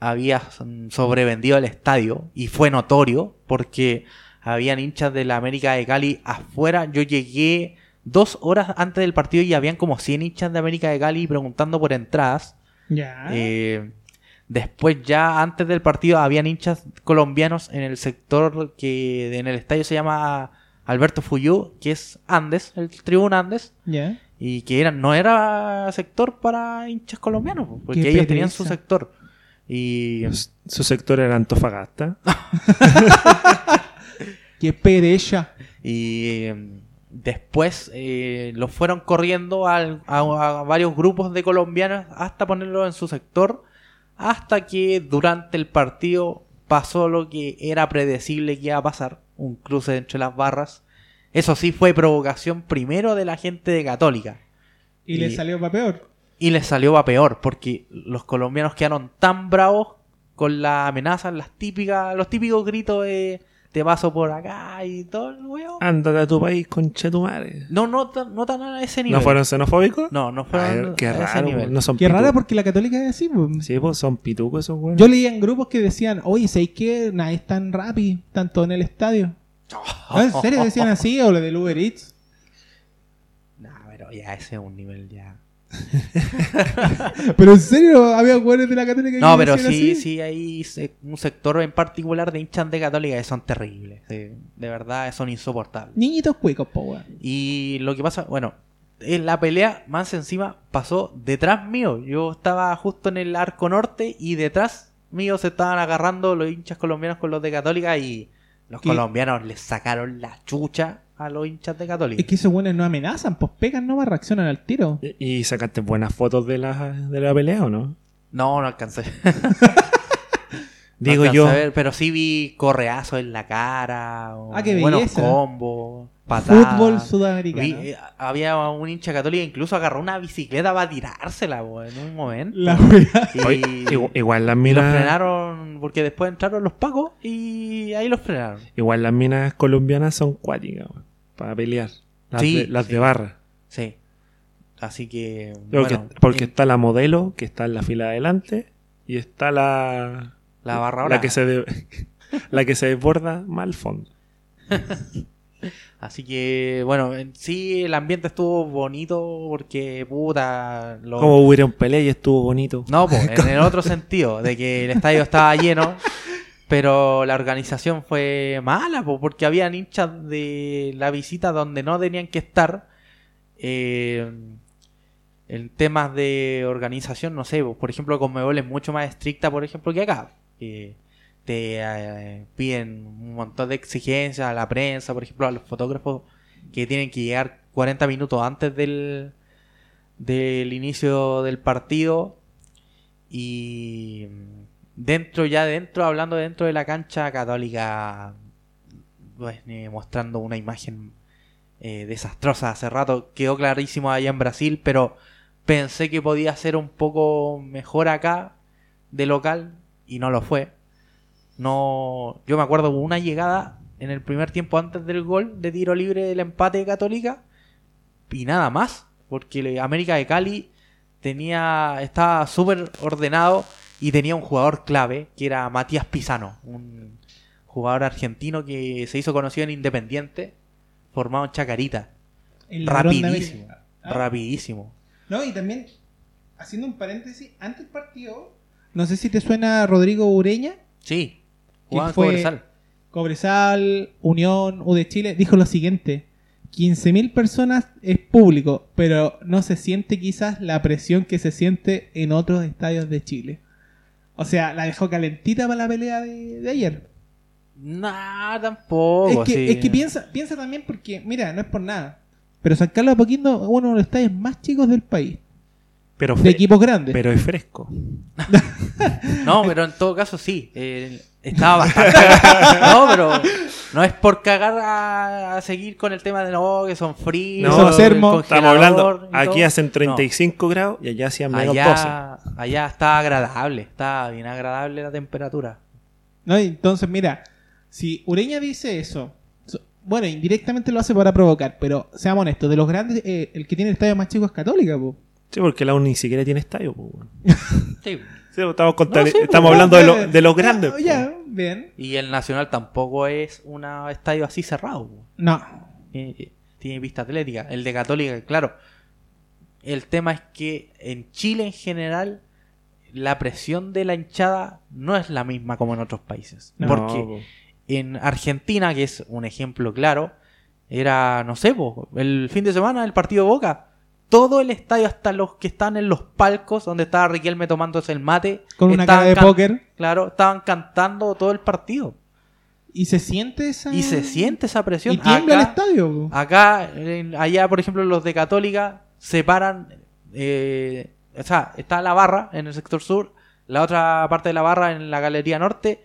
había sobrevendido el estadio y fue notorio porque habían hinchas de la América de Cali afuera. Yo llegué dos horas antes del partido y habían como 100 hinchas de América de Cali preguntando por entradas. Ya. Eh, después ya antes del partido habían hinchas colombianos en el sector que en el estadio se llama Alberto Fuyú, que es Andes, el tribuna Andes. Y que eran, no era sector para hinchas colombianos, po, porque Qué ellos tenían su sector. Y Su sector era Antofagasta. Qué pereza. Y eh, después eh, los fueron corriendo al- a, a varios grupos de colombianos hasta ponerlos en su sector. Hasta que durante el partido pasó lo que era predecible que iba a pasar: un cruce entre las barras. Eso sí fue provocación primero de la gente de Católica. Y, le salió para peor. Y les salió a peor, porque los colombianos quedaron tan bravos con las amenazas, las típicas, los típicos gritos de te paso por acá y todo el weón. Ándate a tu país, concha tu madre. No, no, tan- no tan a ese nivel. ¿No fueron xenofóbicos? No, no Ay, fueron qué a ese raro, nivel. no son Qué pitucos. porque la Católica es así. po. Sí, pues son pitucos esos güeyes. Yo leía en grupos que decían, oye, ¿sabéis qué? Nadie es tan rápido, tanto en el estadio. ¿No, ¿En serio decían así o lo del Uber Eats? No, pero ya ese es un nivel ya. Pero en serio, había jugadores de la Católica que No, pero decían sí, así? sí, hay un sector en particular de hinchas de Católica que son terribles. de verdad, son insoportables. Niñitos cuicos, po, weón. Y lo que pasa, bueno, en la pelea más encima pasó detrás mío. Yo estaba justo en el arco norte y detrás mío se estaban agarrando los hinchas colombianos con los de Católica y los ¿Qué? colombianos les sacaron la chucha a los hinchas de Católica. Es que esos buenos no amenazan, pues pegan nomás, reaccionan al tiro. ¿Y y sacaste buenas fotos de la, de la pelea o no? No, no alcancé. Digo No alcancé yo. a ver, pero sí vi correazos en la cara, o Ah, qué buenos belleza. combos, patadas. Fútbol sudamericano. Vi- eh, había un hincha católica incluso agarró una bicicleta para tirársela en un momento. La. Y, igual las y los minas. frenaron porque después entraron los pacos y ahí los frenaron. Igual las minas colombianas son cuáticas, weón, para pelear. Las, Sí, de, las sí. de barra. Sí. Así que. Porque, bueno, porque en- está la modelo, que está en la fila de adelante, y está la. la barra la brava. que se de- la que se desborda más al fondo. Así que, bueno, en sí el ambiente estuvo bonito porque, puta. los- Como hubiera un pelea y estuvo bonito. No, pues, en el otro sentido, de que el estadio estaba lleno, pero la organización fue mala, po, porque habían hinchas de la visita donde no tenían que estar. Eh, en temas de organización, no sé, po, por ejemplo, Conmebol es mucho más estricta, por ejemplo, que acá. te eh, piden un montón de exigencias a la prensa, por ejemplo, a los fotógrafos que tienen que llegar 40 minutos antes del, del inicio del partido y dentro ya dentro hablando dentro de la cancha católica pues, mostrando una imagen eh, desastrosa hace rato. Quedó clarísimo allá en Brasil pero pensé que podía ser un poco mejor acá de local y no lo fue. No yo me acuerdo una llegada en el primer tiempo antes del gol de tiro libre del empate Católica y nada más, porque América de Cali tenía estaba súper ordenado y tenía un jugador clave que era Matías Pisano, un jugador argentino que se hizo conocido en Independiente, formado en Chacarita, El rapidísimo. Ah. rapidísimo. No, y también, haciendo un paréntesis, antes del partido, no sé si te suena Rodrigo Ureña, Sí, ¿Quién jugaba fue? Cobresal. Cobresal, Unión, U de Chile, dijo lo siguiente. 15.000 personas es público, pero no se siente quizás la presión que se siente en otros estadios de Chile. O sea, la dejó calentita para la pelea de, de ayer. Nah, tampoco. es que, sí. es que piensa, piensa también porque, mira, no es por nada, pero San Carlos de Apoquindo es uno de los estadios más chicos del país, Pero, de equipos grandes. pero es fresco. No, pero en todo caso sí. eh, estaba bastante. no, pero no es por cagar a, a seguir con el tema de no, que son fríos. No, el Sermo. Estamos hablando, aquí hacen 35 grados y allá hacían menos 12. Allá, allá está agradable, está bien agradable la temperatura. ¿No? Entonces, mira, si Ureña dice eso, so- bueno, indirectamente lo hace para provocar, pero seamos honestos, de los grandes, eh, el que tiene el estadio más chico es Católica, po. Sí, porque la U ni siquiera tiene estadio. pues, weón. Sí. Sí, estamos, conta- No, sí, estamos Ya, hablando de, lo- de los ya, grandes. Ya, bien. Y el Nacional tampoco es un estadio así cerrado. No. Tiene, tiene pista atlética. El de Católica, claro. El tema es que en Chile en general la presión de la hinchada no es la misma como en otros países. No, porque po. en Argentina, que es un ejemplo claro, era, no sé, po, el fin de semana el partido Boca. Todo el estadio, hasta los que están en los palcos donde estaba Riquelme tomándose el mate. Con una estaban cara de póker. Claro, estaban cantando todo el partido. Y se siente esa. Y se siente esa presión. Y tiembla el Acá- estadio, po. Acá, allá, por ejemplo, los de Católica separan. eh, o sea, está la barra en el sector sur, la otra parte de la barra en la galería norte,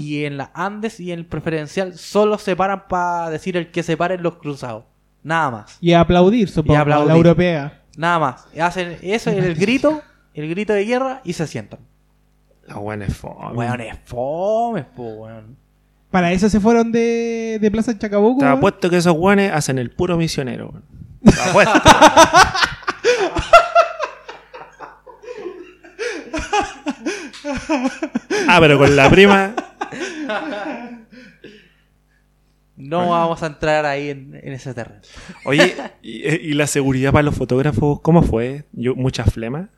y en la Andes y en el preferencial solo separan para decir el que separen los cruzados. Nada más. Y aplaudir, supongo, Y aplaudir. la europea. Nada más. Hacen eso, el grito, el grito de guerra y se sientan. La buena es fome. Weón, es fome, po, weón. Para eso se fueron de, de Plaza Chacabuco. Te weón. apuesto que esos guanes hacen el puro misionero. weón. Te apuesto. ah, pero con la prima. No vamos a entrar ahí en, en ese terreno. Oye, ¿y, y la seguridad para los fotógrafos cómo fue? Yo, ¿Mucha flema?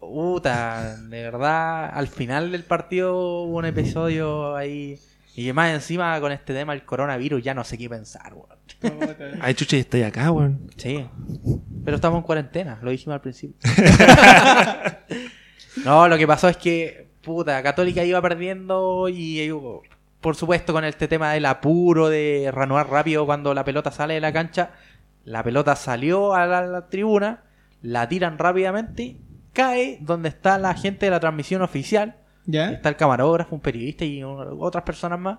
Puta, de verdad, al final del partido hubo un episodio ahí. Y más encima con este tema del coronavirus ya no sé qué pensar, weón. Ay, chucha, y estoy acá, weón. Sí. Pero estamos en cuarentena, lo dijimos al principio. no, lo que pasó es que, puta, Católica iba perdiendo y eh, por supuesto con este tema del apuro de reanudar rápido cuando la pelota sale de la cancha, la pelota salió a la, la tribuna, la tiran rápidamente, cae donde está la gente de la transmisión oficial, ¿Ya? está el camarógrafo, un periodista y un- otras personas más.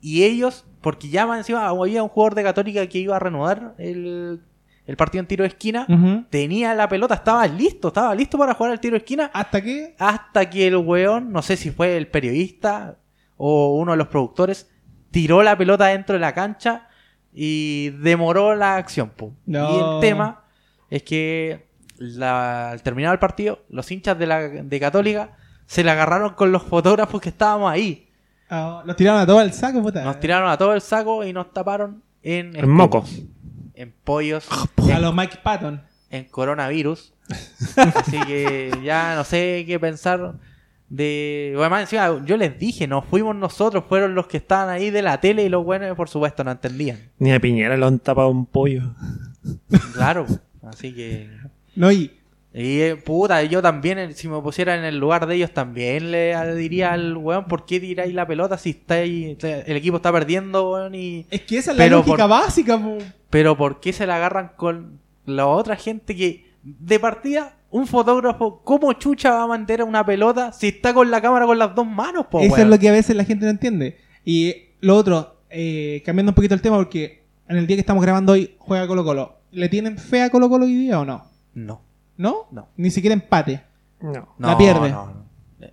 Y ellos, porque ya encima había un jugador de Católica que iba a reanudar el, el partido en tiro de esquina, tenía la pelota, estaba listo, estaba listo para jugar el tiro de esquina, ¿Hasta qué? hasta que el weón, no sé si fue el periodista o uno de los productores, tiró la pelota dentro de la cancha y demoró la acción. No. Y el tema es que la- al terminar el partido, los hinchas de, la, de Católica se la agarraron con los fotógrafos que estábamos ahí. Ah, los tiraron a todo el saco, puta. Nos tiraron a todo el saco y nos taparon en... En moco. En pollos. A los Mike Patton. en coronavirus. Así que ya no sé qué pensar de... Además, encima, yo les dije, no fuimos nosotros, fueron los que estaban ahí de la tele y los buenos, por supuesto, no entendían. Ni a Piñera lo han tapado un pollo. Claro, así que... No, y Y eh, puta, yo también, eh, si me pusiera en el lugar de ellos, también le diría al weón, ¿por qué tiráis la pelota si está ahí, el equipo está perdiendo, weón? Y... es que esa es la Pero lógica por- básica, po. Pero ¿por qué se la agarran con la otra gente que de partida un fotógrafo cómo chucha va a mantener una pelota si está con la cámara con las dos manos, po, Eso weón? es lo que a veces la gente no entiende. Y lo otro, eh, cambiando un poquito el tema, porque en el día que estamos grabando hoy juega Colo Colo. ¿Le tienen fe a Colo Colo hoy día o no? No, ¿No? No. Ni siquiera empate. No. La pierde. no, no. Eh,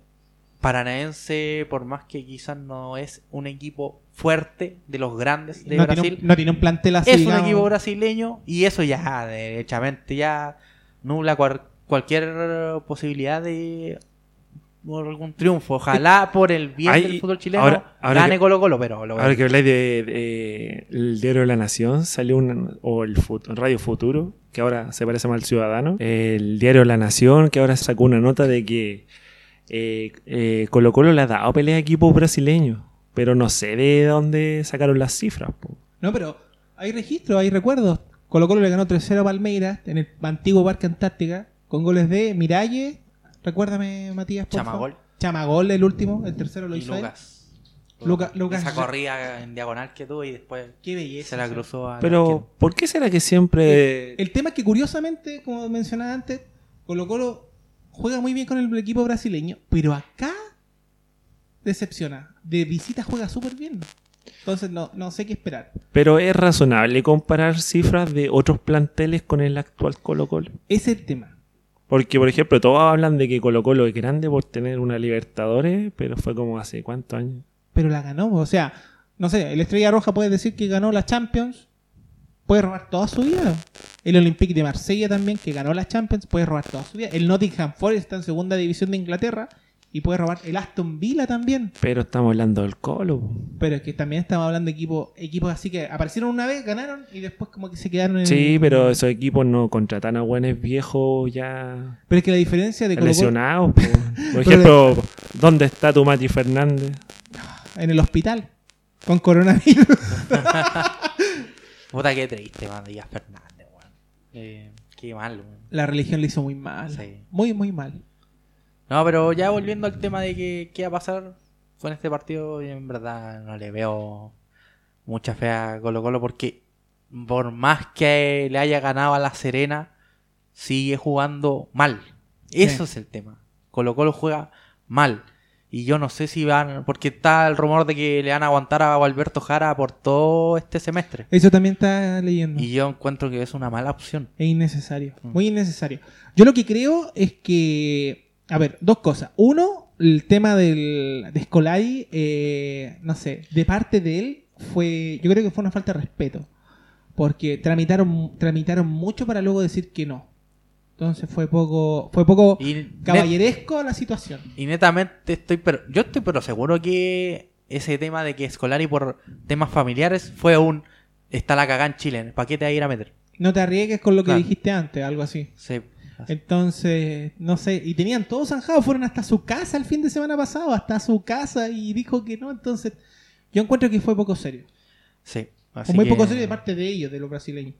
Paranaense, por más que quizás no es un equipo fuerte de los grandes de no, Brasil, tiene un, no tiene un plantel así. es un equipo brasileño y eso ya, derechamente, ya nubla cual- cualquier posibilidad de algún triunfo. Ojalá por el bien Ay, del fútbol chileno ahora- ahora gane que- Colo Colo, pero lo Ahora que habláis de, de- el diario de la Nación, salió un, o el Fut- Radio Futuro, que ahora se parece más al Ciudadano. El diario La Nación, que ahora sacó una nota de que eh, eh, Colo Colo le ha dado pelea a equipos brasileños, pero no sé de dónde sacaron las cifras. po. No, pero hay registros, hay recuerdos. Colo Colo le ganó 3-0 a Palmeiras en el antiguo Parque Antártica con goles de Miralle. Recuérdame, Matías. por Chamagol. favor. Chamagol, el último. El tercero lo y hizo él. Lucas. Luca- Lucas- Esa corrida en diagonal que tuvo y después Qué belleza. se la cruzó a Pero, ¿por qué será que siempre... El tema es que curiosamente, como mencionaba antes, Colo Colo juega muy bien con el equipo brasileño, pero acá decepciona. De visita juega súper bien. Entonces no, no sé qué esperar. Pero es razonable comparar cifras de otros planteles con el actual Colo Colo. Ese es el tema. Porque, por ejemplo, todos hablan de que Colo Colo es grande por tener una Libertadores, pero fue como hace cuántos años. Pero la ganó. O sea, no sé, el Estrella Roja puede decir que ganó la Champions. Puede robar toda su vida. El Olympique de Marsella también, que ganó la Champions, puede robar toda su vida. El Nottingham Forest está en segunda división de Inglaterra y puede robar el Aston Villa también. Pero estamos hablando del Colo. Pero es que también estamos hablando de equipos, equipos así que aparecieron una vez, ganaron y después como que se quedaron en Sí, pero esos equipos no contratan a buenos viejos ya Pero es que la diferencia de Colo Colo lesionados. po. Por ejemplo, ¿dónde está tu Mati Fernández? en el hospital con coronavirus. Puta que triste, man, Díaz Fernández, weón. Eh, qué mal, weón. La religión le hizo muy mal. Sí. Muy, muy mal. No, pero ya volviendo al tema de que qué va a pasar con este partido, en verdad no le veo mucha fe a Colo Colo porque por más que le haya ganado a La Serena, sigue jugando mal. Eso Sí. es el tema. Colo Colo juega mal. Y yo no sé si van, porque está el rumor de que le van a aguantar a Alberto Jara por todo este semestre. Eso también está leyendo. Y yo encuentro que es una mala opción. Es innecesario. Mm. Muy innecesario. Yo lo que creo es que. A ver, dos cosas. Uno, el tema del, de Scolari, eh, no sé, de parte de él, fue. Yo creo que fue una falta de respeto. Porque tramitaron, tramitaron mucho para luego decir que no. Entonces fue poco. Fue poco Y caballeresco la situación. Y netamente estoy, pero yo estoy pero seguro que ese tema de que Escolari por temas familiares fue un está la cagada en Chile, ¿para qué te vas a ir a meter? No te arriesgues con lo que Claro. dijiste antes, algo así. Sí. Entonces, no sé, y tenían todos zanjados, fueron hasta su casa el fin de semana pasado, hasta su casa y dijo que no, entonces yo encuentro que fue poco serio. Sí. Muy que- poco serio de parte de ellos, de los brasileños.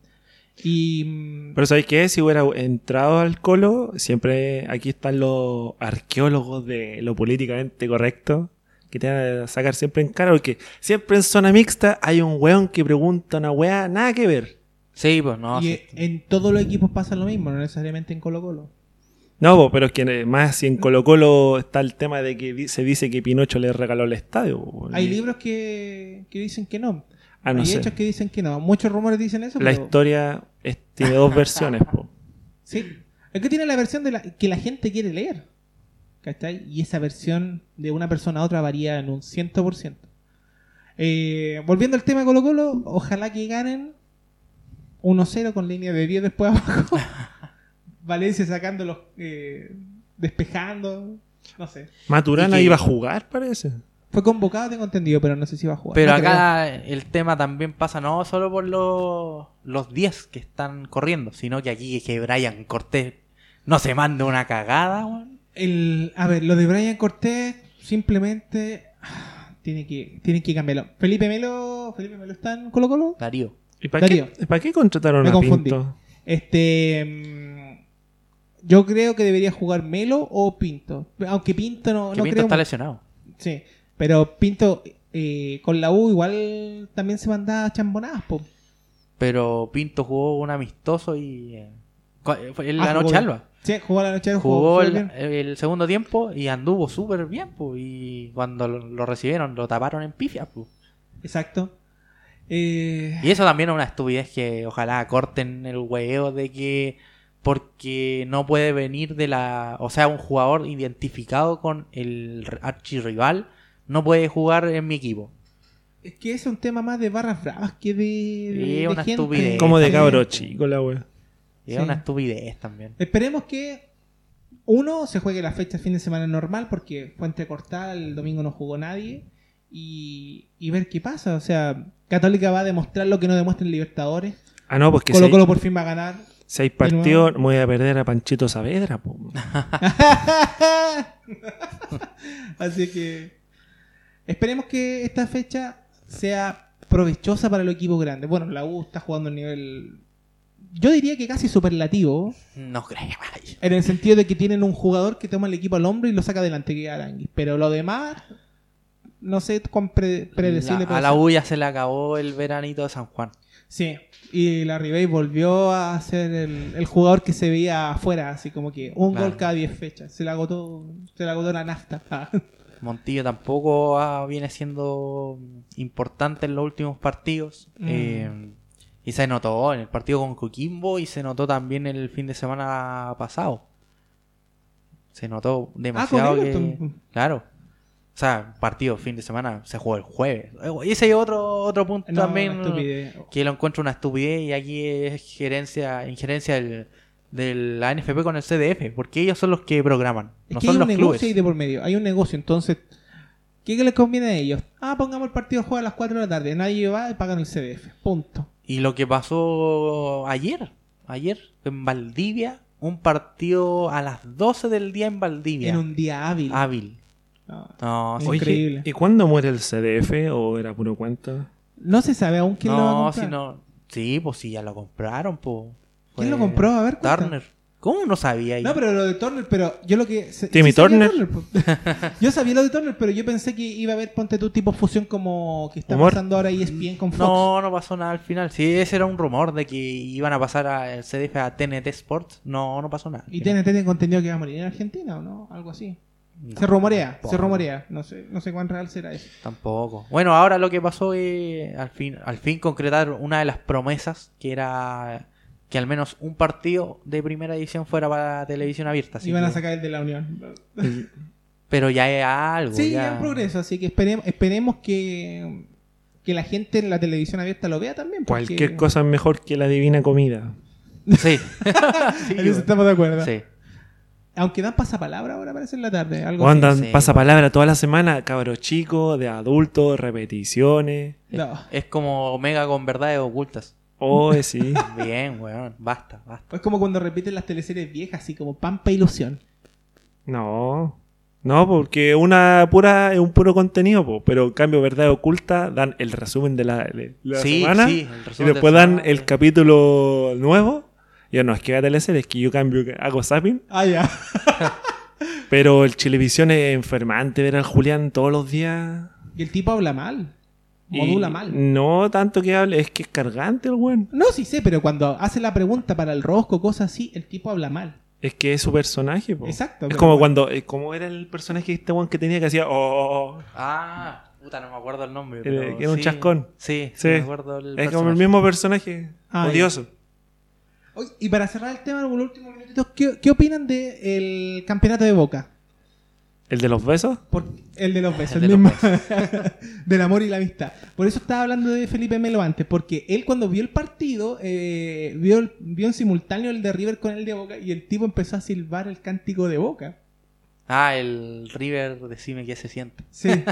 Y mm, Pero ¿sabes qué? Si hubiera entrado al colo, siempre aquí están los arqueólogos de lo políticamente correcto, que te van a sacar siempre en cara, porque siempre en zona mixta hay un weón que pregunta una weá, nada que ver. Sí, pues no. y sí. en todos los equipos pasa lo mismo, no necesariamente en Colo Colo. No, po, pero es que más si en Colo Colo está el tema de que se dice que Pinocho le regaló el estadio. po. Hay Y- libros que, que dicen que no. Ah, no Hay sé. hechos que dicen que no. Muchos rumores dicen eso. La pero- historia es- tiene dos versiones. po. Sí. Es que tiene la versión de la, que la gente quiere leer. ¿Cachai? Y esa versión de una persona a otra varía en un 100%. Eh, volviendo al tema de Colo Colo, ojalá que ganen 1-0 con línea de 10 después abajo. Valencia sacando los... eh, despejando. No sé. Maturana iba a jugar, parece. Fue convocado, tengo entendido, pero no sé si va a jugar. Pero No acá el tema también pasa no solo por los, los 10 que están corriendo, sino que aquí que Brian Cortés no se mande una cagada. El, a ver, lo de Brian Cortés simplemente ah, tiene que, tiene que cambiarlo. Felipe Melo, Felipe Melo está en Colo Colo. Darío. ¿Y para Darío. qué, para qué contrataron Me a confundí. Pinto? Este, yo creo que debería jugar Melo o Pinto. Aunque Pinto no, Que no Pinto creo. está lesionado. Sí, pero Pinto eh, con la U igual también se mandaba chambonadas, po. Pero Pinto jugó un amistoso y. eh, fue en Ah, la jugó noche alba. Sí, jugó la noche, Jugó súper el, segundo tiempo y anduvo súper bien, pues. Y cuando lo, lo recibieron, lo taparon en pifia, pues. Exacto. Eh, Y eso también es una estupidez que ojalá corten el huevo de que porque no puede venir de la... O sea, un jugador identificado con el archirrival no puede jugar en mi equipo. es que es un tema más de barras bravas que de, de una gente. estupidez. Como de cabro chico la wea. Y Sí. es una estupidez también. Esperemos que uno se juegue la fecha el fin de semana normal porque fue entrecortada, el domingo no jugó nadie y, y ver qué pasa. O sea, Católica va a demostrar lo que no demuestra en Libertadores. Ah, no, pues que Colo si, Colo hay, por fin va a ganar. si hay de partido, me voy a perder a Panchito Saavedra. po. Así que esperemos que esta fecha sea provechosa para los equipos grandes. Bueno, la U está jugando a nivel, yo diría que casi superlativo, No creo. en el sentido de que tienen un jugador que toma el equipo al hombro y lo saca adelante, que es Aranguis. Pero lo demás, no sé cuán pre- predecible La- a la ya se le acabó el veranito de San Juan. Sí, y la Ribey volvió a ser el, el jugador que se veía afuera, así como que un Claro. gol cada 10 fechas. Se le agotó, se le agotó la nafta. Ah. Montillo tampoco ah, viene siendo importante en los últimos partidos. Mm. Eh, y se notó en el partido con Coquimbo y se notó también el fin de semana pasado. Se notó demasiado con que... Claro. O sea, partido fin de semana se jugó el jueves. Eh, Ese es otro, otro punto No, también que lo encuentro una estupidez y aquí es gerencia, injerencia del, de la NFP con el CDF, porque ellos son los que programan, Es no que son hay un los negocio clubes. ahí de por medio. Hay un negocio, entonces, ¿qué les conviene a ellos? Ah, pongamos el partido a jugar a las 4 de la tarde. Nadie va y pagan el CDF. Punto. Y lo que pasó ayer, ayer en Valdivia, un partido a las 12 del día en Valdivia. En un día hábil. Hábil. No, No, Increíble. ¿y cuándo muere el CDF o era puro cuento? No se sabe aún quién lo va a no, comprar. si no. Sí, pues sí, ya lo compraron, pues. ¿Quién lo compró? A ver, cuenta. Turner. ¿Cómo no sabía? ahí? No, pero lo de Turner, pero yo lo que... Timmy Turner. po. yo sabía lo de Turner, pero yo pensé que iba a haber, ponte tu tipo fusión como que está Humor. pasando ahora ESPN con Fox. No, no pasó nada al final. Sí, ese era un rumor de que iban a pasar al CDF a TNT Sports. No, no pasó nada. ¿Y. TNT tiene contenido que va a morir en Argentina o no? Algo así. No, se rumorea, tampoco. se rumorea. No sé, no sé cuán real será eso. Tampoco. Bueno, ahora lo que pasó es al fin, al fin concretar una de las promesas que era que al menos un partido de primera edición fuera para televisión abierta. así Iban a sacar el de la Unión. Pero ya es algo. Sí, ya en progreso, así que esperemos, esperemos que, que la gente en la televisión abierta lo vea también. porque- Cualquier cosa es mejor que la divina comida. Sí. Sí, estamos de acuerdo. sí. Aunque dan pasapalabra ahora parece en la tarde. Algo andan, sí. pasa palabra toda la semana, cabros chicos, de adultos, repeticiones. No. Es como Omega con verdades ocultas. Oh, sí. Bien, weón. Basta, basta. Es como cuando repiten las teleseries viejas, así como Pampa Ilusión. No. No, porque una pura es un puro contenido, po, pero en cambio verdad oculta dan el resumen de la, de la Sí, semana sí, el y después de dan semana. el capítulo nuevo. Yo no es que haga teleserie, es que yo cambio, hago zapping. Ah, ya. Pero el Chilevisión es enfermante ver al Julián todos los días. Y el tipo habla mal. Y Modula mal. No tanto que hable, es que es cargante el weón. No, sí sé, pero cuando hace la pregunta para el rosco, cosas así, el tipo habla mal. Es que es su personaje, po. Exacto, Es como bueno. cuando, eh, ¿cómo era el personaje de este weón que tenía que hacía, oh, oh, oh? Ah, puta, no me acuerdo el nombre. El- pero que era un sí. chascón. Sí, sí, Sí. me acuerdo el Es como el mismo personaje, Ah, ya. Oye, y para cerrar el tema, los últimos minutitos, ¿qué, qué opinan del campeonato de Boca? ¿El de los besos? Por, el de los besos, El el, de los mismo. del amor y la amistad. Por eso estaba hablando de Felipe Melo antes, porque él cuando vio el partido, eh, vio, el- vio en simultáneo el de River con el de Boca y el tipo empezó a silbar el cántico de Boca. Ah, el River, decime qué se siente. Sí.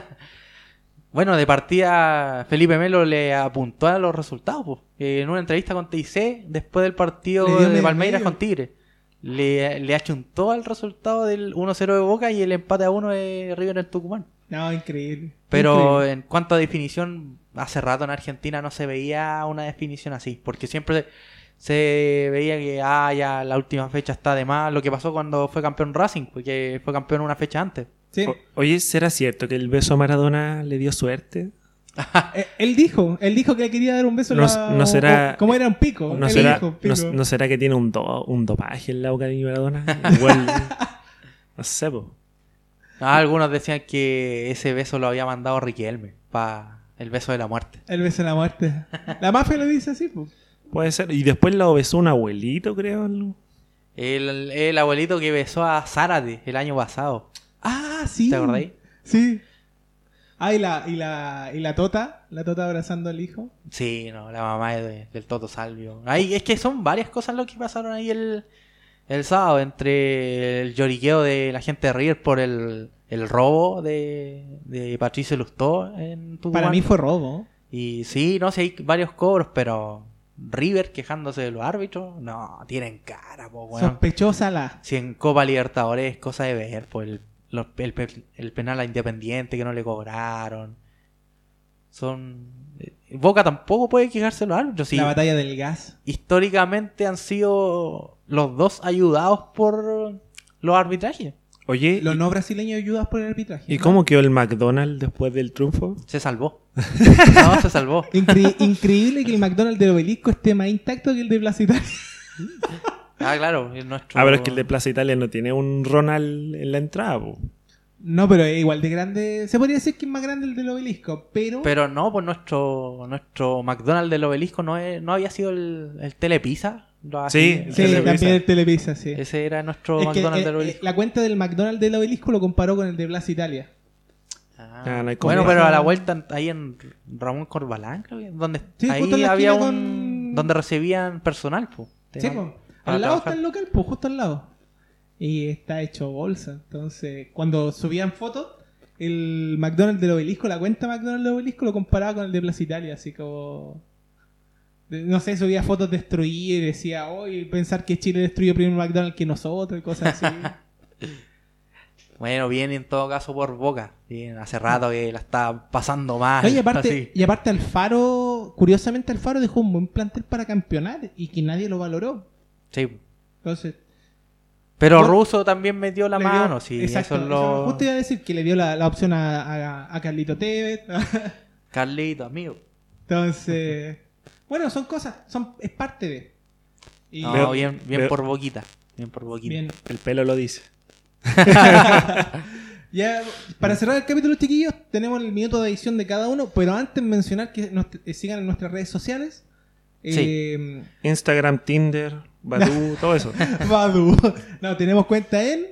Bueno, de partida, Felipe Melo le apuntó a los resultados. po. Eh, en una entrevista con TIC, después del partido de Palmeiras con Tigre, le, le achuntó al resultado del 1-0 de Boca y el empate a 1 de River en Tucumán. No, increíble. Pero Increíble. en cuanto a definición, hace rato en Argentina no se veía una definición así, porque siempre se veía que ah, ya la última fecha está de más, lo que pasó cuando fue campeón Racing, porque fue campeón una fecha antes. Sí. Oye, ¿será cierto que el beso a Maradona le dio suerte? Eh, él dijo, él dijo que le quería dar un beso. No- la- no será- o- ¿Cómo era un pico? ¿No Él será, dijo, no, pico. no será que tiene un, do- un dopaje en la boca de Maradona? Igual, no sé, po. Ah, algunos decían que ese beso lo había mandado Riquelme para el beso de la muerte. El beso de la muerte. La mafia lo dice así, pues. Puede ser. Y después lo besó un abuelito, creo. El, el abuelito que besó a Zárate el año pasado. Ah, sí. ¿Te acordáis? Sí. Ah, y la, y la, y la tota, la tota abrazando al hijo. Sí, no, la mamá de- del Toto Salvio. Ay, es que son varias cosas lo que pasaron ahí el, el sábado, entre el lloriqueo de la gente de River por el, el robo de, de Patricio Lustó en Tucumán. Para mí fue robo. Y sí, no sé, hay varios cobros, pero River quejándose de los árbitros, no, tienen cara, po, weón. Sospechosa la. Si en Copa Libertadores es cosa de ver, pues el, los- el pe- el penal a Independiente que no le cobraron. Son. eh, Boca tampoco puede quejarse de los árbitros. sí. La batalla del gas. Históricamente han sido los dos ayudados por los arbitrajes. Oye, Los ¿y- no brasileños ayudados por el arbitraje. ¿y cómo quedó el McDonald's después del triunfo? Se salvó. no, se salvó. Incre- increíble que el McDonald's del obelisco esté más intacto que el de Plaza Italia. Ah, claro, es nuestro. Ah, pero es que el de Plaza Italia no tiene un Ronald en la entrada, po. No, pero es igual de grande. Se podría decir que es más grande el del obelisco, pero. Pero no, pues nuestro nuestro McDonald's del obelisco no, es- no había sido el, el Telepizza. Lo Sí, sí, también el Televisa, sí. Ese era nuestro Es que, McDonald's eh, del eh, obelisco. la cuenta del McDonald's del obelisco lo comparó con el de Plaza Italia. Ah, Ah, no hay bueno, pero a la vuelta ahí en Ramón Corbalán, creo que, donde Sí, ahí justo en la había un con- donde recibían personal, pues. Te Sí, po. Al lado está trabajar. el local, pues justo al lado. Y está hecho bolsa. Entonces, cuando subían fotos, el McDonald's del obelisco, la cuenta McDonald's del obelisco lo comparaba con el de Plaza Italia, así como... No sé, subía fotos destruidas y decía, hoy pensar que Chile destruyó primero McDonald's que nosotros y cosas así. Bueno, bien en todo caso por Boca. Bien, hace rato que la está pasando mal. No, y, aparte, así. y aparte Alfaro, curiosamente Alfaro dejó un buen plantel para campeonar y que nadie lo valoró. Sí. Entonces, Pero Bueno, Russo también metió la dio- mano, sí. exacto, Eso es lo... justo iba a decir que le dio la, la opción a, a, a Carlito Tevez. Carlito, amigo. Entonces, bueno, son cosas, son es parte de. Y No, Veo- bien, bien veo- por Boquita. Bien por Boquita. bien. El pelo lo dice. Ya, para cerrar el capítulo, chiquillos, tenemos el minuto de edición de cada uno, pero antes mencionar que nos eh, sigan en nuestras redes sociales. Sí. Eh, Instagram, Tinder, Badoo, todo eso. Badu. No, tenemos cuenta en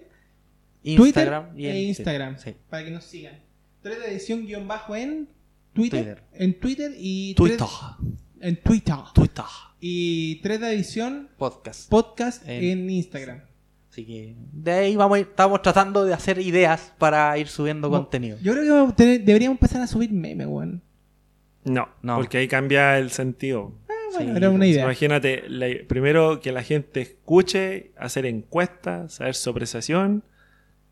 Instagram Twitter y en- e Instagram. Sí. Para que nos sigan. Tres de edición guion bajo en Twitter. Twitter. En Twitter y. Twitter. tres- en Twitter. Twitter. Y tres de edición Podcast. podcast En- en, Instagram. Así que de ahí vamos, a ir- estamos tratando de hacer ideas para ir subiendo contenido. Yo creo que deberíamos empezar a subir memes, weón. No, No. porque ahí cambia el sentido. Bueno, Sí, era una idea. Imagínate, la- primero que la gente escuche, hacer encuestas, saber su apreciación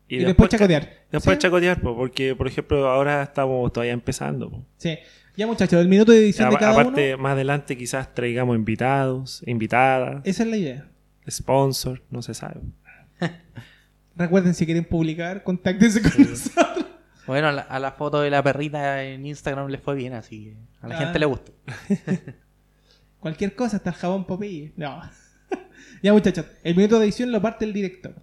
Y, después chacotear. Después Sí. chacotear, po, porque por ejemplo ahora estamos todavía empezando. po. Sí. Ya, muchachos, el minuto de edición de A- cada aparte, uno. más adelante quizás traigamos invitados, invitadas, Esa es la idea. sponsor, no se sabe. Recuerden, si quieren publicar, contáctense con nosotros. Bueno, a la, a la foto de la perrita en Instagram les fue bien, así que a la Ah. gente le gustó. Cualquier cosa, hasta el jabón Popeye. No. ya, muchachos, el minuto de edición lo parte el director.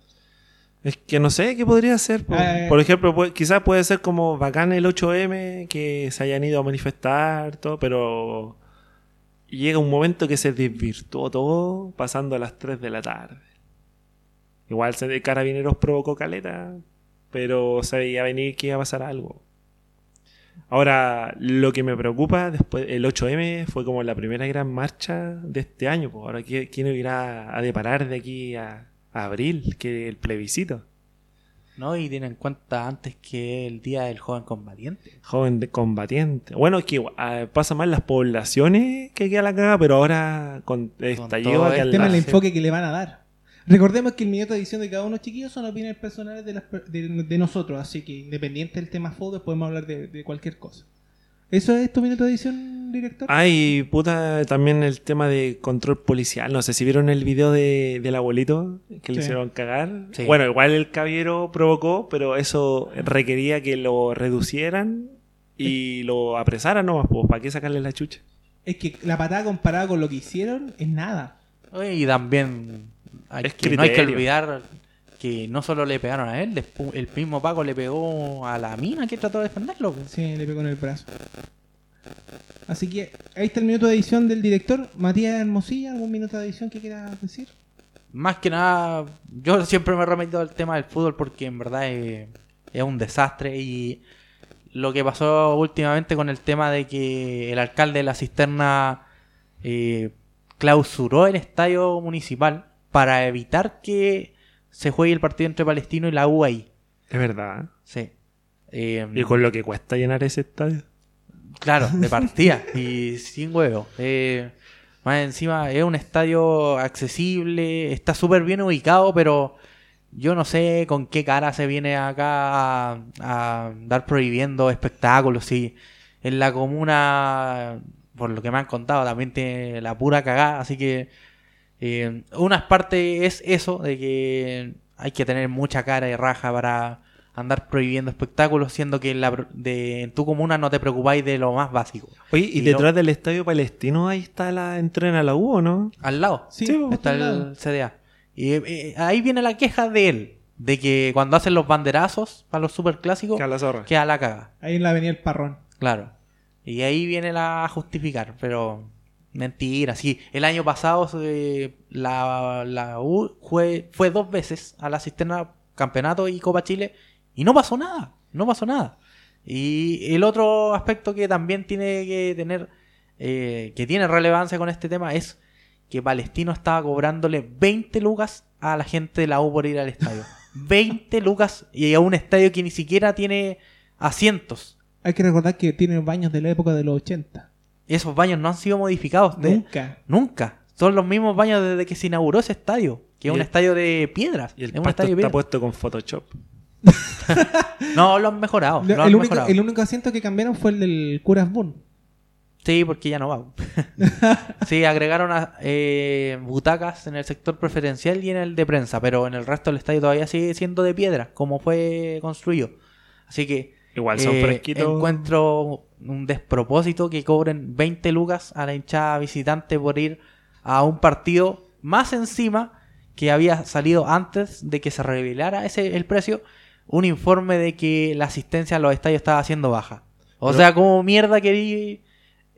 Es que no sé qué podría ser. Ah, eh. Por ejemplo, quizás puede ser como bacán el 8M, que se hayan ido a manifestar, todo, pero llega un momento que se desvirtuó todo pasando a las 3 de la tarde. Igual se de Carabineros provocó caleta, pero se veía venir que iba a pasar algo. Ahora, lo que me preocupa después, el 8M fue como la primera gran marcha de este año. po. Ahora, ¿qué, quién irá a deparar de aquí a, a abril? Que el plebiscito. ¿No? Y tienen en cuenta antes que el Día del Joven Combatiente. Joven de combatiente. Bueno, es que ah, pasa más las poblaciones que queda la caga, pero ahora con estallido a quedar El enfoque que le van a dar. Recordemos que el minuto de edición de cada uno, chiquillos, son opiniones personales de, las per- de, de nosotros, así que independiente del tema fútbol, podemos hablar de, de cualquier cosa. ¿Eso es tu minuto de edición, director? Ay, puta, también el tema de control policial. No sé si vieron el video de, del abuelito que le hicieron cagar. Sí. Bueno, igual el caballero provocó, pero eso requería que lo reducieran y lo apresaran nomás, pues, ¿para qué sacarle la chucha? Es que la patada comparada con lo que hicieron es nada. Oye, Y también hay Es que, no hay que olvidar que no solo le pegaron a él, el mismo Paco le pegó a la mina que trató de defenderlo. pues. Sí, le pegó en el brazo. Así que ahí está el minuto de edición del director. Matías Hermosilla, ¿algún minuto de edición que quieras decir? Más que nada, yo siempre me he remitido al tema del fútbol porque en verdad es, es un desastre y lo que pasó últimamente con el tema de que el alcalde de la cisterna eh, clausuró el estadio municipal para evitar que se juegue el partido entre Palestino y la U ahí. Es verdad. Sí. Eh, Y con lo que cuesta llenar ese estadio. Claro, de partida y sin huevo. Eh, más encima es un estadio accesible, está súper bien ubicado, pero yo no sé con qué cara se viene acá a, a dar prohibiendo espectáculos. Si en la comuna, por lo que me han contado, también tiene la pura cagada, así que eh, unas partes es eso, de que hay que tener mucha cara y raja para andar prohibiendo espectáculos, siendo que en, la, de, en tu comuna no te preocupáis de lo más básico. Oye, y Y detrás del estadio palestino ahí está la entrena la U, ¿o ¿no? Al lado Sí, está al lado. el CDA. Y eh, ahí viene la queja de él, de que cuando hacen los banderazos para los superclásicos, Que a la zorra. queda la caga. Ahí en la avenida El Parrón. Claro. Y ahí viene la a justificar, pero mentira. Sí, el año pasado eh, la, la U fue, fue dos veces a la cisterna campeonato y Copa Chile y no pasó nada, no pasó nada. Y el otro aspecto que también tiene que tener, eh, que tiene relevancia con este tema es que Palestino estaba cobrándole 20 lucas a la gente de la U por ir al estadio. 20 lucas y a un estadio que ni siquiera tiene asientos. Hay que recordar que tienen baños de la época de los 80. Esos baños no han sido modificados. de- Nunca. Nunca. Son los mismos baños desde que se inauguró ese estadio. Que es Y un el- estadio de piedras. Y el es un pasto está puesto con Photoshop. No, lo han mejorado. Lo- lo han el, único, mejorado. el único asiento que cambiaron fue el del Curas Boone. Sí, porque ya no va. sí, agregaron a- eh, butacas en el sector preferencial y en el de prensa, pero en el resto del estadio todavía sigue siendo de piedra, como fue construido. Así que Igual son eh, fresquitos. encuentro un despropósito que cobren 20 lucas a la hinchada visitante por ir a un partido más encima que había salido antes de que se revelara ese el precio un informe de que la asistencia a los estadios estaba siendo baja. O Pero- sea, como mierda quería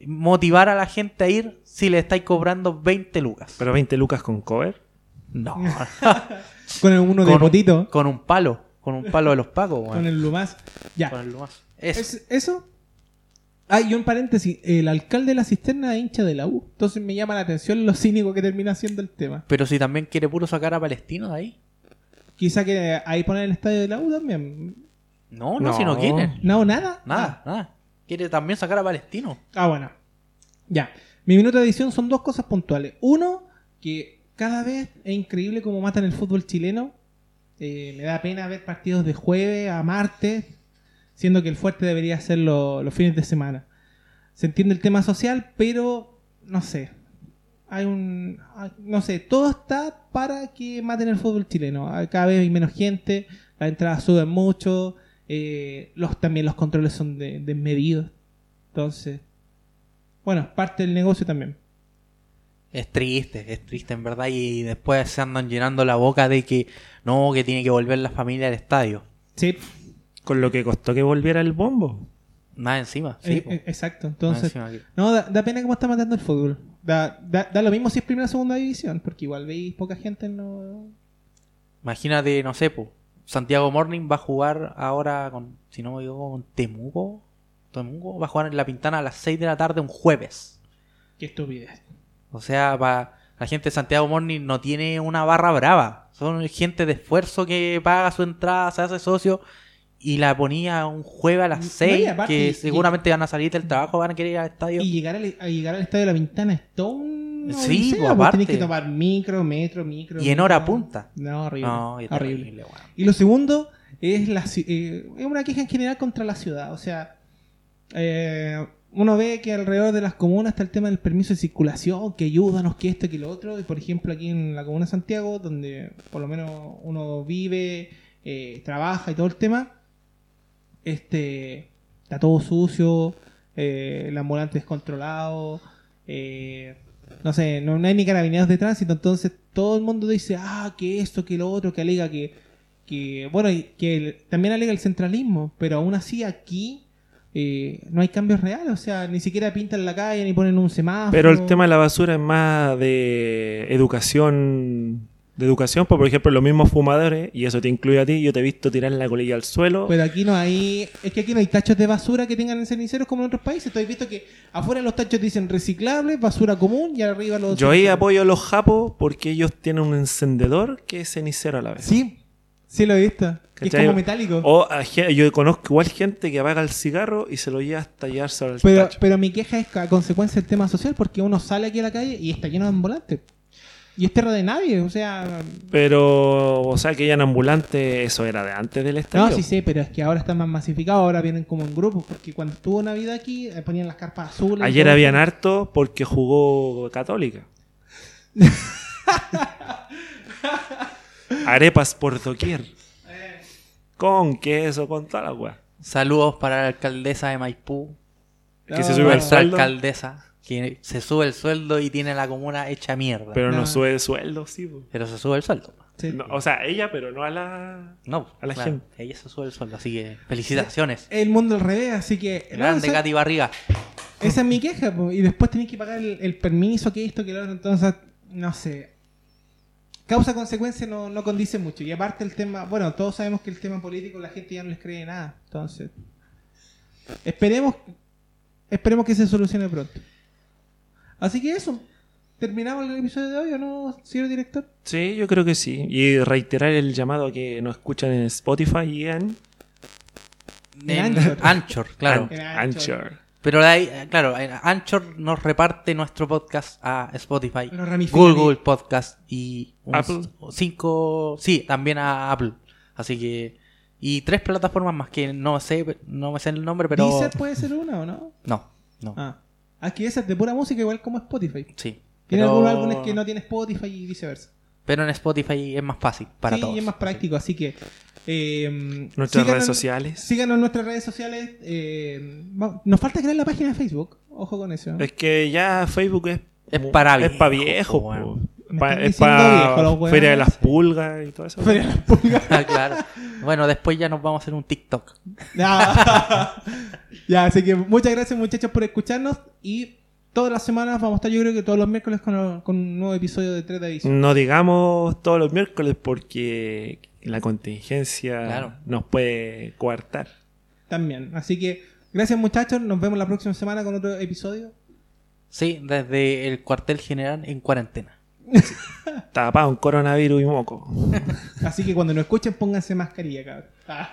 motivar a la gente a ir si le estáis cobrando 20 lucas? Pero 20 lucas con cover. no. Con el uno de potito. un, con un palo, con un palo de los pacos, weón. Con el Lumás. Ya. Con el Lumas. Eso. Es- ¿Eso? Ah, y un paréntesis. El alcalde de la cisterna es hincha de la U. Entonces me llama la atención lo cínico que termina siendo el tema. Pero si también quiere puro sacar a Palestino de ahí. Quizá que ahí poner el estadio de la U también. No, no, No. si no quieren. No, nada. Nada, nada. Quiere también sacar a Palestino. Ah, bueno. Ya. Mi minuto de edición son dos cosas puntuales. Uno, que cada vez es increíble cómo matan el fútbol chileno. Eh, me da pena ver partidos de jueves a martes, siendo que el fuerte debería ser lo- los fines de semana. Se entiende el tema social, pero no sé. Hay un. No sé, todo está para que maten el fútbol chileno. Cada vez hay menos gente, las entradas suben mucho, eh, los, también los controles son de- desmedidos. Entonces, bueno, parte del negocio también. Es triste, es triste en verdad. Y después se andan llenando la boca de que no, que tiene que volver la familia al estadio. Sí, Con lo que costó que volviera el bombo. Más encima. Sí, eh, eh, exacto. Entonces, encima no, da, da pena cómo está matando el fútbol. Da, da, da lo mismo si es primera o segunda división, porque igual veis poca gente en lo- Imagínate, no sé, po, Santiago Morning va a jugar ahora con, si no me equivoco, con Temuco. Temuco va a jugar en La Pintana a las 6 de la tarde un jueves. Qué estupidez. O sea, pa- la gente de Santiago Morning no tiene una barra brava. Son gente de esfuerzo que paga su entrada, se hace socio y la ponía un jueves a las No, y 6 aparte, que seguramente van a salir del trabajo, van a querer ir al estadio. Y llegar al, a llegar al estadio de la Ventana es todo un. Sí, odisea, pues, pues, aparte. Tenés que tomar micro, metro, micro. Y en hora punta. No, horrible. No, horrible. terrible, weón. Y lo segundo es, la, eh, es una queja en general contra la ciudad. O sea, eh, uno ve que alrededor de las comunas está el tema del permiso de circulación, que ayúdanos, que esto, que lo otro. Y por ejemplo, aquí en la comuna de Santiago, donde por lo menos uno vive, eh, trabaja y todo el tema, este está todo sucio, eh, el ambulante descontrolado, eh, no sé, no, no hay ni carabineros de tránsito, entonces todo el mundo dice, ah, que esto, que lo otro, que alega que, que bueno, que también alega el centralismo, pero aún así aquí eh, no hay cambios reales, o sea, ni siquiera pintan la calle ni ponen un semáforo. Pero el tema de la basura es más de educación. De educación, pues, por ejemplo, los mismos fumadores, y eso te incluye a ti, yo te he visto tirar la colilla al suelo. Pero aquí no hay. Es que aquí no hay tachos de basura que tengan en ceniceros como en otros países. Has visto que afuera los tachos dicen reciclable, basura común y arriba los. yo ahí apoyo a los japos porque ellos tienen un encendedor que es cenicero a la vez. Sí, sí lo he visto. Que es como metálico. O a yo conozco igual gente que apaga el cigarro y se lo lleva hasta llevarse al Pero, tacho. pero mi queja es a consecuencia del tema social porque uno sale aquí a la calle y está lleno de ambulantes. Y es tierra de nadie, o sea. Pero, o sea, que hayan ambulantes, eso era de antes del estadio. No, sí sé, pero es que ahora están más masificados, ahora vienen como en grupos, porque cuando estuvo Navidad aquí eh, ponían las carpas azules. Ayer habían harto porque jugó Católica. Arepas por doquier. Con queso, con toda la weá. Saludos para la alcaldesa de Maipú, Que se No, sube el nuestra sueldo. alcaldesa, que se sube el sueldo y tiene la comuna hecha mierda. Pero, Pero no, No. sube el sueldo, sí. po. se sube el sueldo. Sí. No, o sea, ella, pero no a la. No, A la claro, gente. ella se sube el sueldo, así que felicitaciones. El mundo al revés, así que. no, Grande Katy Barriga. esa es mi queja, po, y después tenés que pagar el, el permiso, que esto, que lo otro, entonces, no sé. Causa-consecuencia no, no condice mucho. Y aparte el tema, bueno, todos sabemos que el tema político la gente ya no les cree nada. Entonces, esperemos, esperemos que se solucione pronto. Así que eso, terminamos el episodio de hoy, ¿o no, señor director? Sí, yo creo que sí. Y reiterar el llamado a que nos escuchan en Spotify y en En En Anchor. Anchor, claro. En An- Anchor. Anchor. Pero ahí, claro, Anchor nos reparte nuestro podcast a Spotify, Google, Podcast y un Apple. cinco, sí, también a Apple. Así que y tres plataformas más que no sé, no me sé el nombre, pero Deezer puede ser una o no? no, no, Ah, aquí esa es de pura música, igual como Spotify. sí. Tiene Pero- algunos álbumes que no tiene Spotify y viceversa. Pero en Spotify es más fácil para sí, todos. y es más práctico, así que. eh, Nuestras síganos- redes sociales. Síganos en nuestras redes sociales. eh, va- nos falta crear la página de Facebook. Ojo con eso. Es que ya Facebook es. Es para Es para viejo, po, weón. Pa- es para viejo. Feria de las. Pulgas y todo eso. Feria de las pulgas. Ah, claro. Bueno, después ya nos vamos a hacer un TikTok. ya, Ya, así que muchas gracias muchachos por escucharnos. Y todas las semanas vamos a estar, yo creo que todos los miércoles con, con un nuevo episodio de 3 de edición. No digamos todos los miércoles porque la contingencia Claro. nos puede coartar. También. Así que gracias muchachos. Nos vemos la próxima semana con otro episodio. Sí, desde el cuartel general en cuarentena. Tapado en coronavirus y moco. Así que cuando nos escuchen, pónganse mascarilla, cabrón. Ah.